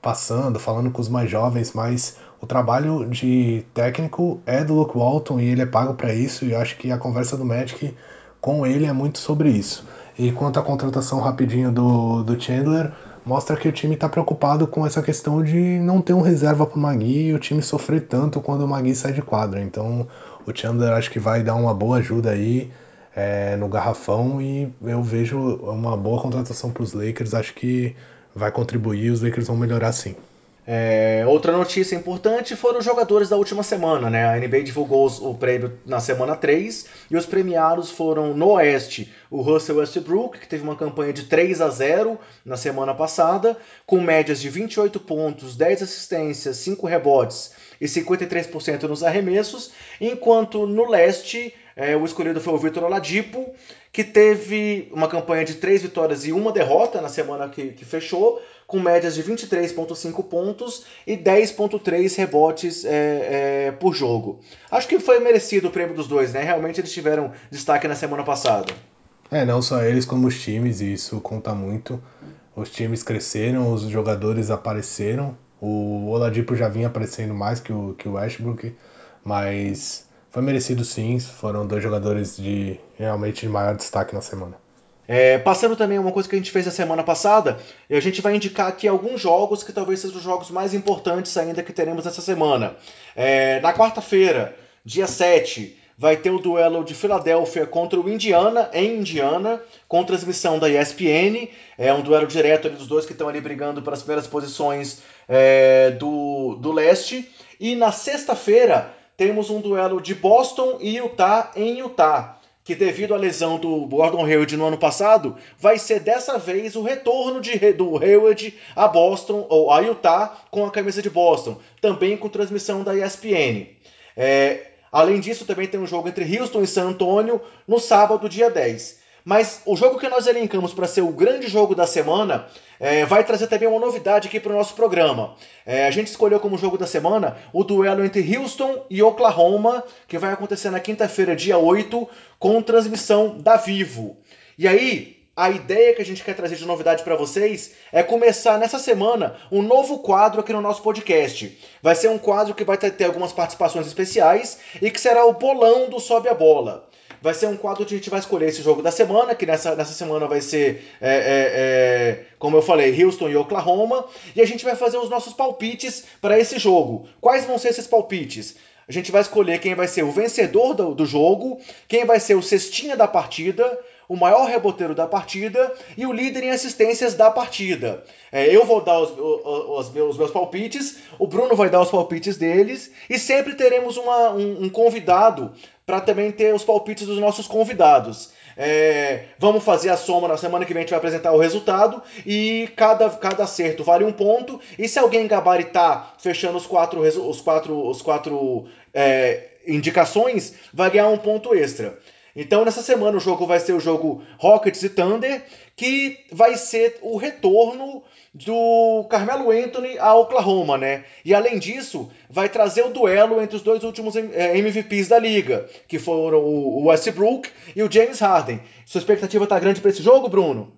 passando, falando com os mais jovens, mas o trabalho de técnico é do Luke Walton e ele é pago para isso, e acho que a conversa do Magic com ele é muito sobre isso. E quanto à contratação rapidinho do, do Chandler, mostra que o time está preocupado com essa questão de não ter um reserva para o Magui e o time sofrer tanto quando o Magui sai de quadra. Então o Chandler acho que vai dar uma boa ajuda aí é, no garrafão e eu vejo uma boa contratação para os Lakers. Acho que vai contribuir os Lakers vão melhorar sim. É, outra notícia importante foram os jogadores da última semana, né? A NBA divulgou o prêmio na semana 3 e os premiados foram no Oeste o Russell Westbrook, que teve uma campanha de 3 a 0 na semana passada, com médias de 28 pontos, 10 assistências, 5 rebotes e 53% nos arremessos, enquanto no Leste é, o escolhido foi o Vitor Oladipo, que teve uma campanha de 3 vitórias e uma derrota na semana que, que fechou, com médias de 23,5 pontos e 10,3 rebotes é, é, por jogo. Acho que foi merecido o prêmio dos dois, né? Realmente eles tiveram destaque na semana passada. É, não só eles, como os times, e isso conta muito. Os times cresceram, os jogadores apareceram, O Oladipo já vinha aparecendo mais que o, que o Westbrook, mas foi merecido sim, foram dois jogadores de realmente de maior destaque na semana. É, passando também uma coisa que a gente fez a semana passada, a gente vai indicar aqui alguns jogos que talvez sejam os jogos mais importantes ainda que teremos essa semana. É, na quarta-feira, dia 7, vai ter o duelo de Filadélfia contra o Indiana, em Indiana, com transmissão da ESPN. É um duelo direto dos dois que estão ali brigando pelas primeiras posições é, do, do leste. E na sexta-feira, temos um duelo de Boston e Utah em Utah que devido à lesão do Gordon Hayward no ano passado, vai ser dessa vez o retorno de, do Hayward a Boston, ou a Utah, com a camisa de Boston, também com transmissão da ESPN. É, além disso, também tem um jogo entre Houston e San Antonio no sábado, dia 10. Mas o jogo que nós elencamos para ser o grande jogo da semana é, vai trazer também uma novidade aqui para o nosso programa. É, a gente escolheu como jogo da semana o duelo entre Houston e Oklahoma, que vai acontecer na quinta-feira, dia 8, com transmissão da Vivo. E aí, a ideia que a gente quer trazer de novidade para vocês é começar nessa semana um novo quadro aqui no nosso podcast. Vai ser um quadro que vai ter algumas participações especiais e que será o bolão do Sobe a Bola. Vai ser um quadro onde a gente vai escolher esse jogo da semana, que nessa, nessa semana vai ser, é, é, é, como eu falei, Houston e Oklahoma. E a gente vai fazer os nossos palpites para esse jogo. Quais vão ser esses palpites? A gente vai escolher quem vai ser o vencedor do, do jogo, quem vai ser o cestinha da partida, o maior reboteiro da partida e o líder em assistências da partida. É, eu vou dar os, os, os, meus, meus palpites, o Bruno vai dar os palpites deles e sempre teremos uma, um, um convidado para também ter os palpites dos nossos convidados. É, vamos fazer a soma na semana que vem, a gente vai apresentar o resultado e cada, cada acerto vale um ponto. E se alguém gabaritar fechando os quatro, os quatro, os quatro é, indicações, vai ganhar um ponto extra. Então, nessa semana, o jogo vai ser o jogo Rockets e Thunder, que vai ser o retorno do Carmelo Anthony a Oklahoma, né? E além disso, vai trazer o duelo entre os dois últimos MVPs da liga, que foram o Westbrook e o James Harden. Sua expectativa tá grande para esse jogo, Bruno?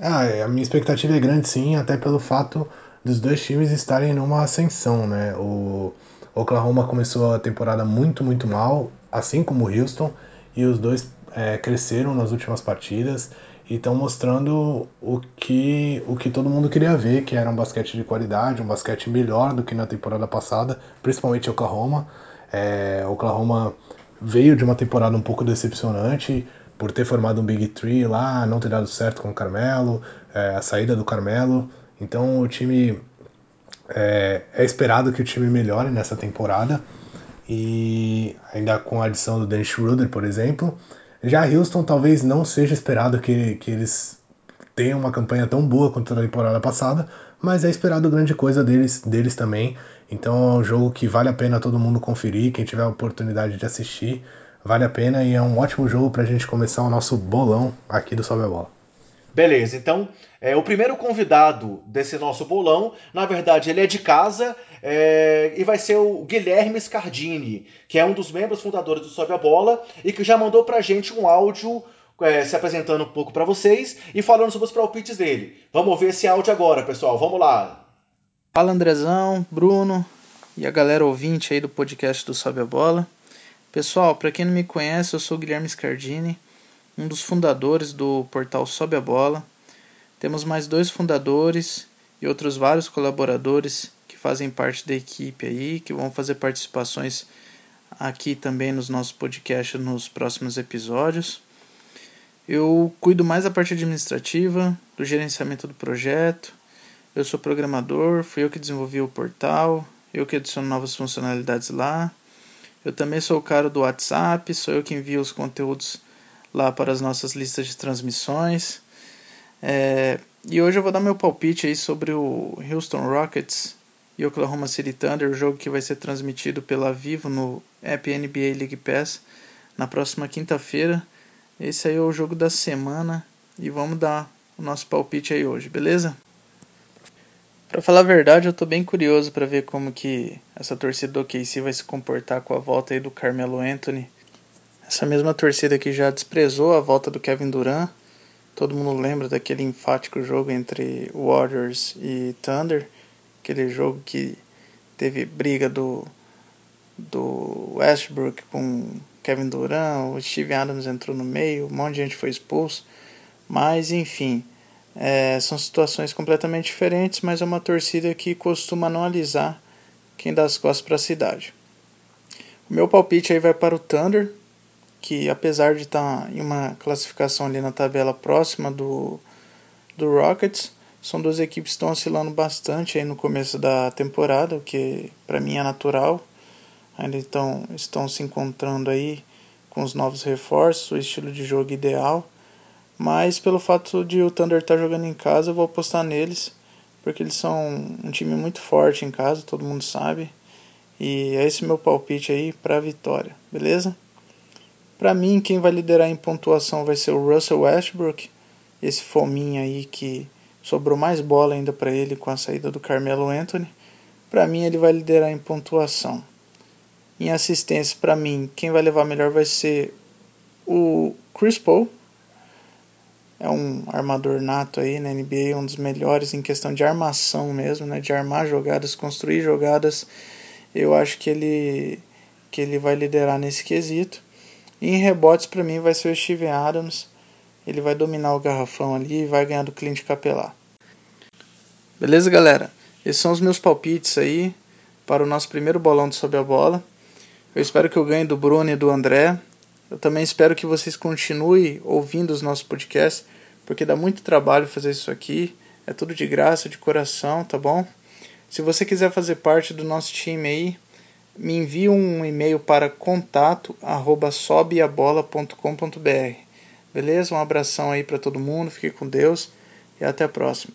Ah, é, a minha expectativa é grande sim, até pelo fato dos dois times estarem numa ascensão, né? O Oklahoma começou a temporada muito, muito mal, assim como o Houston e os dois é, cresceram nas últimas partidas e estão mostrando o que, o que todo mundo queria ver, que era um basquete de qualidade, um basquete melhor do que na temporada passada, principalmente Oklahoma. É, Oklahoma veio de uma temporada um pouco decepcionante por ter formado um Big Three lá, não ter dado certo com o Carmelo, é, a saída do Carmelo. Então o time é, é esperado que o time melhore nessa temporada e ainda com a adição do Dennis Schroeder, por exemplo. Já Houston talvez não seja esperado que, que eles tenham uma campanha tão boa quanto a temporada passada, mas é esperado grande coisa deles, deles também. Então é um jogo que vale a pena todo mundo conferir, quem tiver a oportunidade de assistir, vale a pena e é um ótimo jogo para a gente começar o nosso bolão aqui do Sobe a Bola. Beleza, então é, o primeiro convidado desse nosso bolão, na verdade, ele é de casa é, e vai ser o Guilherme Scardini, que é um dos membros fundadores do Sobe a Bola e que já mandou pra gente um áudio é, se apresentando um pouco para vocês e falando sobre os palpites dele. Vamos ouvir esse áudio agora, pessoal. Vamos lá. Fala Andrezão, Bruno e a galera ouvinte aí do podcast do Sobe a Bola. Pessoal, para quem não me conhece, eu sou Guilherme Scardini um dos fundadores do portal Sobe a Bola. Temos mais dois fundadores e outros vários colaboradores que fazem parte da equipe aí, que vão fazer participações aqui também nos nossos podcasts nos próximos episódios. Eu cuido mais da parte administrativa, do gerenciamento do projeto. Eu sou programador, fui eu que desenvolvi o portal, eu que adiciono novas funcionalidades lá. Eu também sou o cara do WhatsApp, sou eu que envio os conteúdos lá para as nossas listas de transmissões. É, e hoje eu vou dar meu palpite aí sobre o Houston Rockets e Oklahoma City Thunder, o jogo que vai ser transmitido pela Vivo no app NBA League Pass na próxima quinta-feira. Esse aí é o jogo da semana e vamos dar o nosso palpite aí hoje, beleza? Para falar a verdade, eu estou bem curioso para ver como que essa torcida do OKC vai se comportar com a volta aí do Carmelo Anthony essa mesma torcida que já desprezou a volta do Kevin Durant. Todo mundo lembra daquele enfático jogo entre Warriors e Thunder, aquele jogo que teve briga do, do Westbrook com Kevin Durant, o Steven Adams entrou no meio, um monte de gente foi expulso. Mas, enfim, é, são situações completamente diferentes, mas é uma torcida que costuma não alisar quem dá as costas para a cidade. O meu palpite aí vai para o Thunder, que apesar de estar tá em uma classificação ali na tabela próxima do, do Rockets, são duas equipes que estão oscilando bastante aí no começo da temporada, o que para mim é natural. Ainda estão, estão se encontrando aí com os novos reforços, o estilo de jogo ideal. Mas pelo fato de o Thunder estar tá jogando em casa, eu vou apostar neles, porque eles são um time muito forte em casa, todo mundo sabe. E é esse meu palpite aí para a vitória, beleza? Para mim, quem vai liderar em pontuação vai ser o Russell Westbrook, esse fominha aí que sobrou mais bola ainda para ele com a saída do Carmelo Anthony. Para mim, ele vai liderar em pontuação. Em assistência, para mim, quem vai levar melhor vai ser o Chris Paul. É um armador nato aí na NBA, um dos melhores em questão de armação mesmo, né? De armar jogadas, construir jogadas. Eu acho que ele que ele vai liderar nesse quesito. E em rebotes, para mim, vai ser o Steven Adams. Ele vai dominar o garrafão ali e vai ganhar do Clint Capelá. Beleza, galera? Esses são os meus palpites aí para o nosso primeiro bolão de Sob a Bola. Eu espero que eu ganhe do Bruno e do André. Eu também espero que vocês continuem ouvindo os nossos podcasts, porque dá muito trabalho fazer isso aqui. É tudo de graça, de coração, tá bom? Se você quiser fazer parte do nosso time aí, me envie um e-mail para contato@sobeabola.com.br. Beleza? Um abração aí para todo mundo, fique com Deus e até a próxima.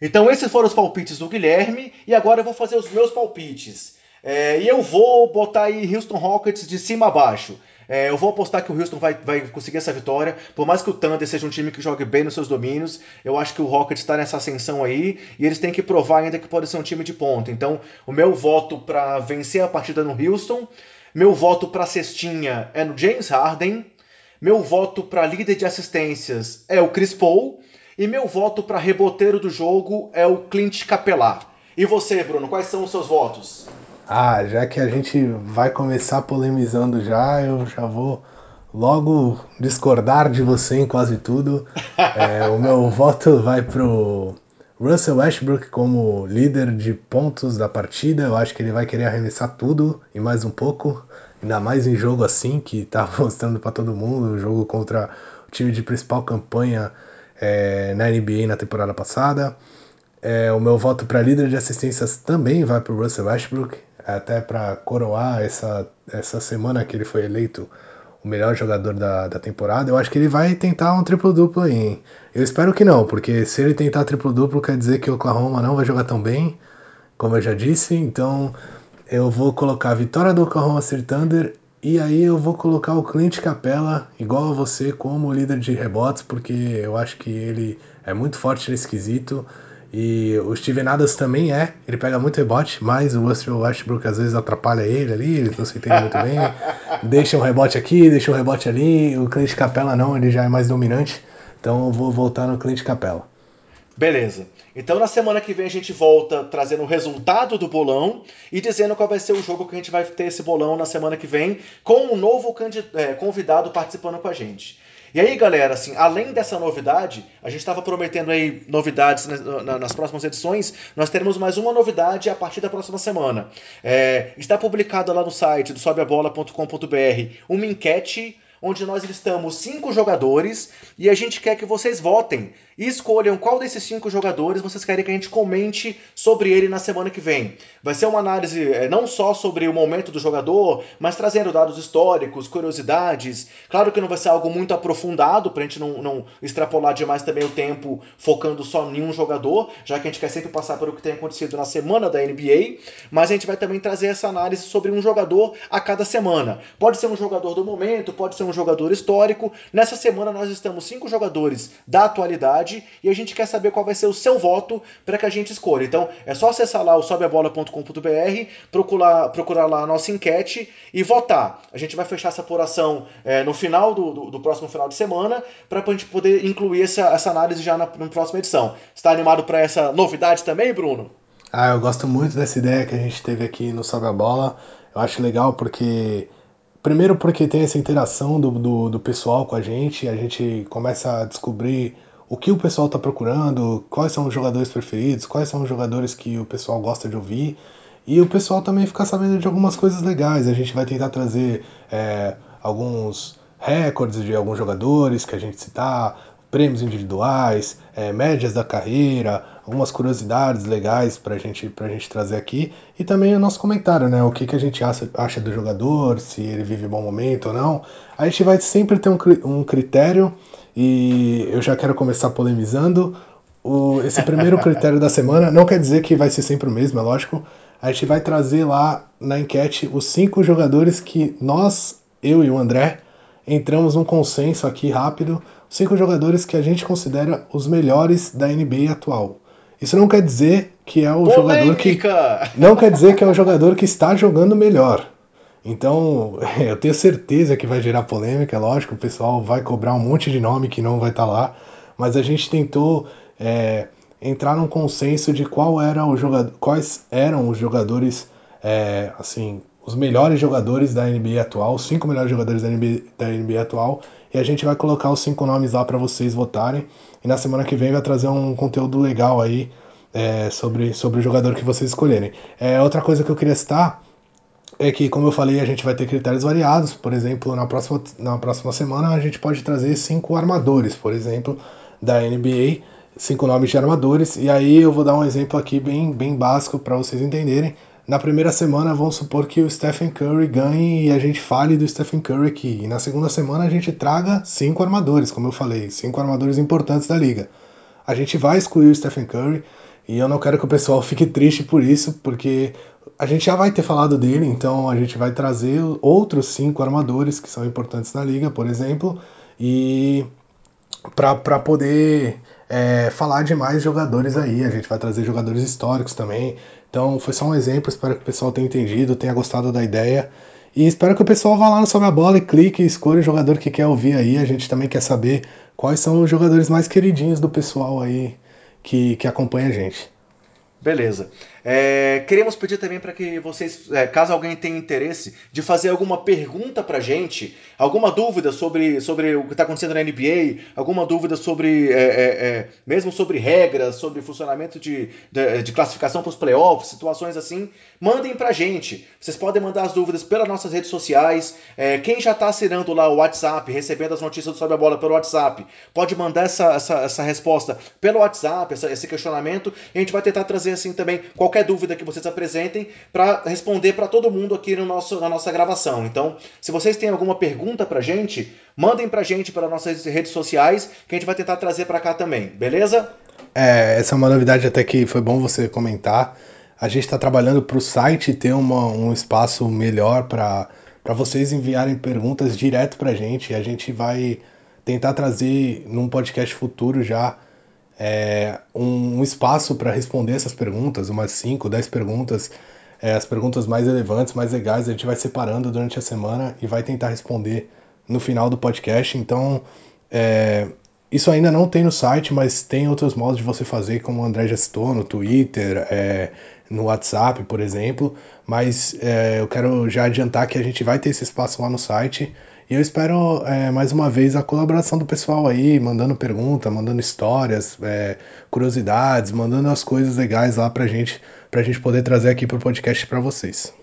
Então esses foram os palpites do Guilherme e agora eu vou fazer os meus palpites. É, e eu vou botar aí Houston Rockets de cima a baixo. É, eu vou apostar que o Houston vai, vai conseguir essa vitória. Por mais que o Thunder seja um time que jogue bem nos seus domínios, eu acho que o Rockets está nessa ascensão aí e eles têm que provar ainda que pode ser um time de ponta. Então, o meu voto para vencer a partida no Houston, meu voto para cestinha é no James Harden, meu voto para líder de assistências é o Chris Paul e meu voto para reboteiro do jogo é o Clint Capelá. E você, Bruno, quais são os seus votos? Ah, já que a gente vai começar polemizando já, eu já vou logo discordar de você em quase tudo. É, o meu voto vai pro Russell Westbrook como líder de pontos da partida. Eu acho que ele vai querer arremessar tudo e mais um pouco, ainda mais em jogo assim que tá mostrando para todo mundo, o jogo contra o time de principal campanha é, na NBA na temporada passada. É, o meu voto para líder de assistências também vai para o Russell Westbrook até para coroar essa, essa semana que ele foi eleito o melhor jogador da, da temporada, eu acho que ele vai tentar um triplo-duplo aí, hein? Eu espero que não, porque se ele tentar triplo-duplo quer dizer que o Oklahoma não vai jogar tão bem, como eu já disse, então eu vou colocar a vitória do Oklahoma City Thunder e aí eu vou colocar o Clint Capella, igual a você, como líder de rebotes, porque eu acho que ele é muito forte nesse quesito. E o Steven Adams também é, ele pega muito rebote, mas o Russell Westbrook às vezes atrapalha ele ali, ele não se entende muito bem. deixa um rebote aqui, deixa um rebote ali. O Clint Capella não, ele já é mais dominante. Então eu vou voltar no Clint Capella. Beleza. Então na semana que vem a gente volta trazendo o resultado do bolão e dizendo qual vai ser o jogo que a gente vai ter esse bolão na semana que vem, com um novo é, convidado participando com a gente. E aí, galera, assim, além dessa novidade, a gente estava prometendo aí novidades nas próximas edições. Nós teremos mais uma novidade a partir da próxima semana. É, está publicado lá no site do sobeabola.com.br uma enquete onde nós listamos cinco jogadores e a gente quer que vocês votem e escolham qual desses cinco jogadores vocês querem que a gente comente sobre ele na semana que vem. Vai ser uma análise é, não só sobre o momento do jogador, mas trazendo dados históricos, curiosidades. Claro que não vai ser algo muito aprofundado para a gente não, não extrapolar demais também o tempo focando só em um jogador, já que a gente quer sempre passar por o que tem acontecido na semana da NBA, mas a gente vai também trazer essa análise sobre um jogador a cada semana. Pode ser um jogador do momento, pode ser um jogador histórico. Nessa semana nós estamos cinco jogadores da atualidade e a gente quer saber qual vai ser o seu voto para que a gente escolha. Então é só acessar lá o sobeabola.com.br, procurar, procurar lá a nossa enquete e votar. A gente vai fechar essa apuração é, no final do, do, do, próximo final de semana para a gente poder incluir essa, essa análise já na, na próxima edição. Está animado para essa novidade também, Bruno? Ah, eu gosto muito dessa ideia que a gente teve aqui no Sobe a Bola. Eu acho legal porque. Primeiro, porque tem essa interação do, do, do pessoal com a gente, a gente começa a descobrir o que o pessoal está procurando, quais são os jogadores preferidos, quais são os jogadores que o pessoal gosta de ouvir. E o pessoal também fica sabendo de algumas coisas legais. A gente vai tentar trazer é, alguns recordes de alguns jogadores que a gente citar, prêmios individuais, é, médias da carreira, algumas curiosidades legais para gente, a gente trazer aqui e também o nosso comentário, né? O que, que a gente acha, acha do jogador, se ele vive bom momento ou não. A gente vai sempre ter um, um critério e eu já quero começar polemizando. O, esse primeiro critério da semana não quer dizer que vai ser sempre o mesmo, é lógico. A gente vai trazer lá na enquete os cinco jogadores que nós, eu e o André, entramos num consenso aqui rápido cinco jogadores que a gente considera os melhores da NBA atual. Isso não quer dizer que é o Polêmica! jogador que não quer dizer que é o jogador que está jogando melhor. Então, eu tenho certeza que vai gerar polêmica, lógico, o pessoal vai cobrar um monte de nome que não vai estar tá lá, mas a gente tentou é, entrar num consenso de qual era o jogador, quais eram os jogadores, é, assim, os melhores jogadores da NBA atual, os cinco melhores jogadores da NBA, da NBA atual, e a gente vai colocar os cinco nomes lá para vocês votarem. E na semana que vem vai trazer um conteúdo legal aí é, sobre, sobre o jogador que vocês escolherem. É, outra coisa que eu queria citar é que, como eu falei, a gente vai ter critérios variados. Por exemplo, na próxima, na próxima semana a gente pode trazer cinco armadores, por exemplo, da NBA, cinco nomes de armadores. E aí eu vou dar um exemplo aqui bem, bem básico para vocês entenderem. Na primeira semana, vamos supor que o Stephen Curry ganhe e a gente fale do Stephen Curry aqui. E na segunda semana, a gente traga cinco armadores, como eu falei, cinco armadores importantes da liga. A gente vai excluir o Stephen Curry e eu não quero que o pessoal fique triste por isso, porque a gente já vai ter falado dele, então a gente vai trazer outros cinco armadores que são importantes na liga, por exemplo, e para poder é, falar de mais jogadores aí. A gente vai trazer jogadores históricos também. Então foi só um exemplo, espero que o pessoal tenha entendido, tenha gostado da ideia. E espero que o pessoal vá lá no Sobe a Bola e clique e escolha o jogador que quer ouvir aí. A gente também quer saber quais são os jogadores mais queridinhos do pessoal aí que, que acompanha a gente. Beleza. É, queremos pedir também para que vocês, é, caso alguém tenha interesse de fazer alguma pergunta para gente, alguma dúvida sobre, sobre o que está acontecendo na NBA, alguma dúvida sobre, é, é, é, mesmo sobre regras, sobre funcionamento de, de, de classificação para os playoffs, situações assim, mandem para gente. Vocês podem mandar as dúvidas pelas nossas redes sociais. É, quem já está assinando lá o WhatsApp, recebendo as notícias do Sobe a Bola pelo WhatsApp, pode mandar essa, essa, essa resposta pelo WhatsApp, essa, esse questionamento, e a gente vai tentar trazer assim também qualquer dúvida que vocês apresentem para responder para todo mundo aqui no nosso, na nossa gravação. Então, se vocês têm alguma pergunta para gente, mandem para gente pelas nossas redes sociais, que a gente vai tentar trazer para cá também, beleza? É, essa é uma novidade até que foi bom você comentar. A gente está trabalhando para o site ter uma, um espaço melhor para vocês enviarem perguntas direto para a gente. A gente vai tentar trazer num podcast futuro já é, um, espaço para responder essas perguntas, umas 5, 10 perguntas, é, as perguntas mais relevantes, mais legais, a gente vai separando durante a semana e vai tentar responder no final do podcast. Então, é, isso ainda não tem no site, mas tem outros modos de você fazer, como o André já citou, no Twitter, é, no WhatsApp, por exemplo. Mas é, eu quero já adiantar que a gente vai ter esse espaço lá no site. E eu espero é, mais uma vez a colaboração do pessoal aí, mandando pergunta, mandando histórias, é, curiosidades, mandando as coisas legais lá pra gente, pra gente poder trazer aqui pro podcast para vocês.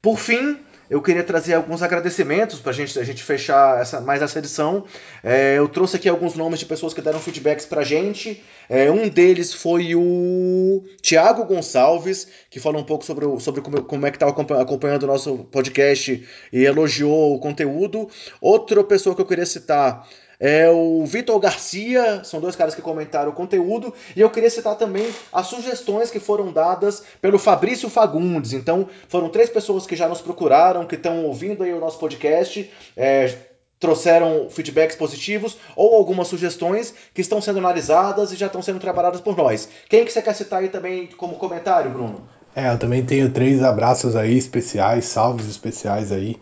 Por fim, eu queria trazer alguns agradecimentos para gente, a gente fechar essa, mais essa edição. É, eu trouxe aqui alguns nomes de pessoas que deram feedbacks para a gente. É, um deles foi o Tiago Gonçalves, que falou um pouco sobre, o, sobre como, como é que está acompanhando o nosso podcast e elogiou o conteúdo. Outra pessoa que eu queria citar é o Vitor Garcia, são dois caras que comentaram o conteúdo, e eu queria citar também as sugestões que foram dadas pelo Fabrício Fagundes. Então, foram três pessoas que já nos procuraram, que estão ouvindo aí o nosso podcast, é, trouxeram feedbacks positivos ou algumas sugestões que estão sendo analisadas e já estão sendo trabalhadas por nós. Quem que você quer citar aí também como comentário, Bruno? É, eu também tenho três abraços aí especiais, salves especiais aí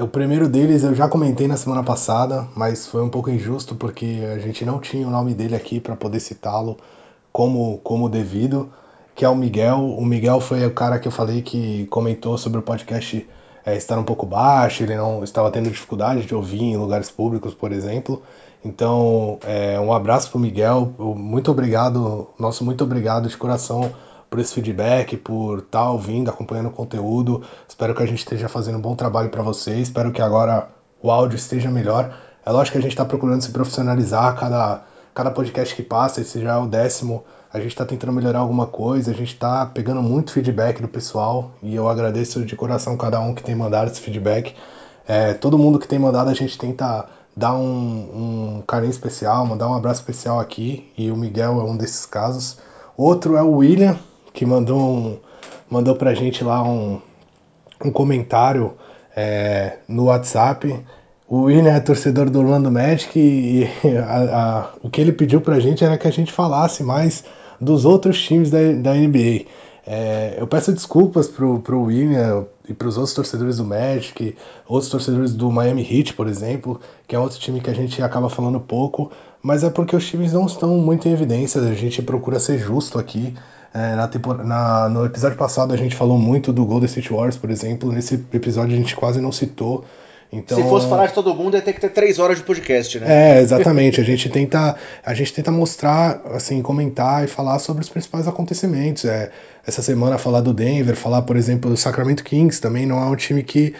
o primeiro deles eu já comentei na semana passada, mas foi um pouco injusto porque a gente não tinha o nome dele aqui para poder citá-lo como, como devido, que é o Miguel. O Miguel foi o cara que eu falei que comentou sobre o podcast é, estar um pouco baixo, ele não estava tendo dificuldade de ouvir em lugares públicos, por exemplo. Então, é, um abraço para o Miguel, muito obrigado, nosso muito obrigado de coração por esse feedback, por estar tá ouvindo, acompanhando o conteúdo. Espero que a gente esteja fazendo um bom trabalho para vocês. Espero que agora o áudio esteja melhor. É lógico que a gente está procurando se profissionalizar cada, cada podcast que passa, esse já é o décimo. A gente está tentando melhorar alguma coisa, a gente está pegando muito feedback do pessoal e eu agradeço de coração cada um que tem mandado esse feedback. É, todo mundo que tem mandado, a gente tenta dar um, um carinho especial, mandar um abraço especial aqui e o Miguel é um desses casos. Outro é o William, que mandou, um, mandou pra gente lá um, um comentário é, no WhatsApp. O William é torcedor do Orlando Magic e a, a, o que ele pediu pra gente era que a gente falasse mais dos outros times da, da NBA. É, eu peço desculpas pro, pro William e pros outros torcedores do Magic, outros torcedores do Miami Heat, por exemplo, que é outro time que a gente acaba falando pouco, mas é porque os times não estão muito em evidência, a gente procura ser justo aqui. É, na, na, no episódio passado a gente falou muito do Golden State Warriors, por exemplo. Nesse episódio a gente quase não citou. Então, Se fosse falar de todo mundo, ia ter que ter três horas de podcast, né? É, exatamente. a gente tenta, a gente tenta mostrar, assim, comentar e falar sobre os principais acontecimentos. É, essa semana falar do Denver, falar, por exemplo, do Sacramento Kings, também não é um time que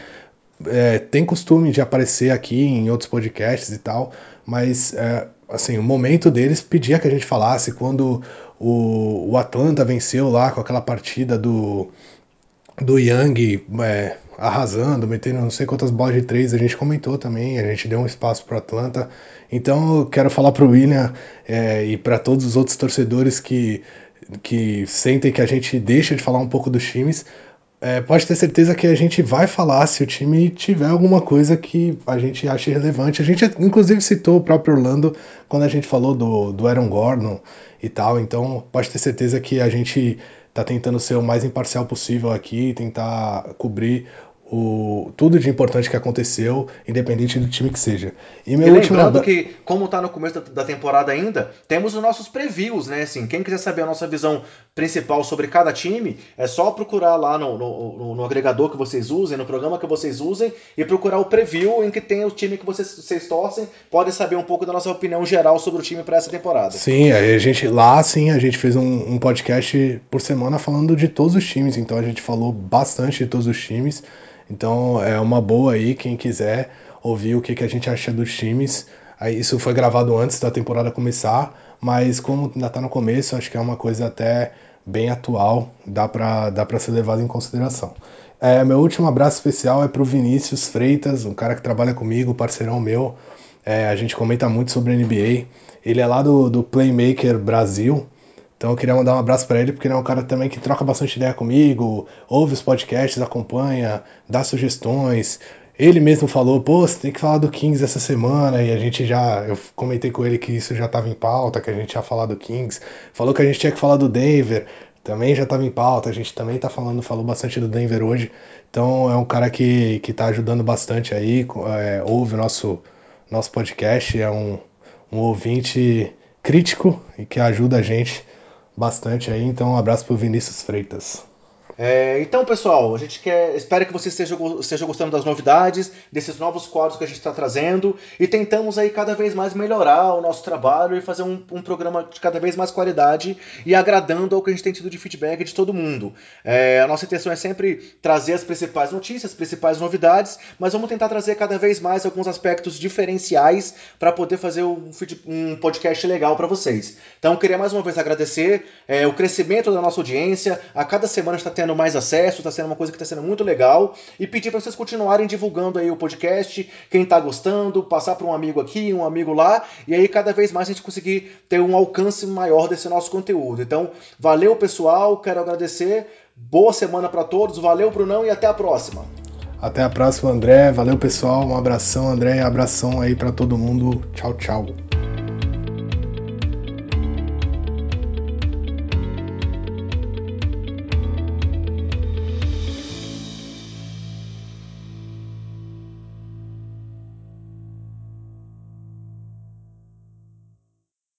é, tem costume de aparecer aqui em outros podcasts e tal, mas é, assim, o momento deles pedia que a gente falasse quando o, o Atlanta venceu lá com aquela partida do, do Young é, arrasando, metendo não sei quantas bolas de três, a gente comentou também, a gente deu um espaço para Atlanta. Então eu quero falar para o William é, e para todos os outros torcedores que, que sentem que a gente deixa de falar um pouco dos times. É, pode ter certeza que a gente vai falar se o time tiver alguma coisa que a gente ache relevante. A gente inclusive citou o próprio Orlando quando a gente falou do, do Aaron Gordon e tal. Então pode ter certeza que a gente está tentando ser o mais imparcial possível aqui, tentar cobrir o, tudo de importante que aconteceu, independente do time que seja. E, meu e lembrando último... que, como está no começo da, temporada ainda, temos os nossos previews, né? Assim, quem quiser saber a nossa visão principal sobre cada time, é só procurar lá no, no, no, agregador que vocês usem, no programa que vocês usem, e procurar o preview em que tem o time que vocês, vocês torcem, podem saber um pouco da nossa opinião geral sobre o time para essa temporada. Sim, a gente lá sim, a gente fez um, um podcast por semana falando de todos os times, então a gente falou bastante de todos os times. Então é uma boa aí, quem quiser ouvir o que, que a gente acha dos times. Isso foi gravado antes da temporada começar, mas como ainda está no começo, acho que é uma coisa até bem atual, dá para dá ser levado em consideração. É, meu último abraço especial é para o Vinícius Freitas, um cara que trabalha comigo, parceirão meu. É, a gente comenta muito sobre NBA. Ele é lá do, do Playmaker Brasil, então eu queria mandar um abraço para ele, porque ele é um cara também que troca bastante ideia comigo, ouve os podcasts, acompanha, dá sugestões. Ele mesmo falou, pô, você tem que falar do Kings essa semana, e a gente já. Eu comentei com ele que isso já estava em pauta, que a gente ia falar do Kings. Falou que a gente tinha que falar do Denver, também já estava em pauta, a gente também tá falando, falou bastante do Denver hoje. Então é um cara que, que tá ajudando bastante aí, é, ouve o nosso, nosso podcast, é um, um ouvinte crítico e que ajuda a gente bastante aí. Então, um abraço pro Vinícius Freitas. É, então, pessoal, a gente quer, espera que vocês estejam, gostando das novidades, desses novos quadros que a gente está trazendo e tentamos aí cada vez mais melhorar o nosso trabalho e fazer um, um, programa de cada vez mais qualidade e agradando ao que a gente tem tido de feedback de todo mundo. É, a nossa intenção é sempre trazer as principais notícias, as principais novidades, mas vamos tentar trazer cada vez mais alguns aspectos diferenciais para poder fazer um, um, podcast legal para vocês. Então, queria mais uma vez agradecer é, o crescimento da nossa audiência. A cada semana está tendo tendo mais acesso, está sendo uma coisa que está sendo muito legal. E pedir para vocês continuarem divulgando aí o podcast, quem está gostando, passar para um amigo aqui, um amigo lá, e aí cada vez mais a gente conseguir ter um alcance maior desse nosso conteúdo. Então, valeu pessoal, quero agradecer. Boa semana para todos, valeu Brunão e até a próxima. Até a próxima, André. Valeu, pessoal. Um abração, André. Abração aí para todo mundo. Tchau, tchau.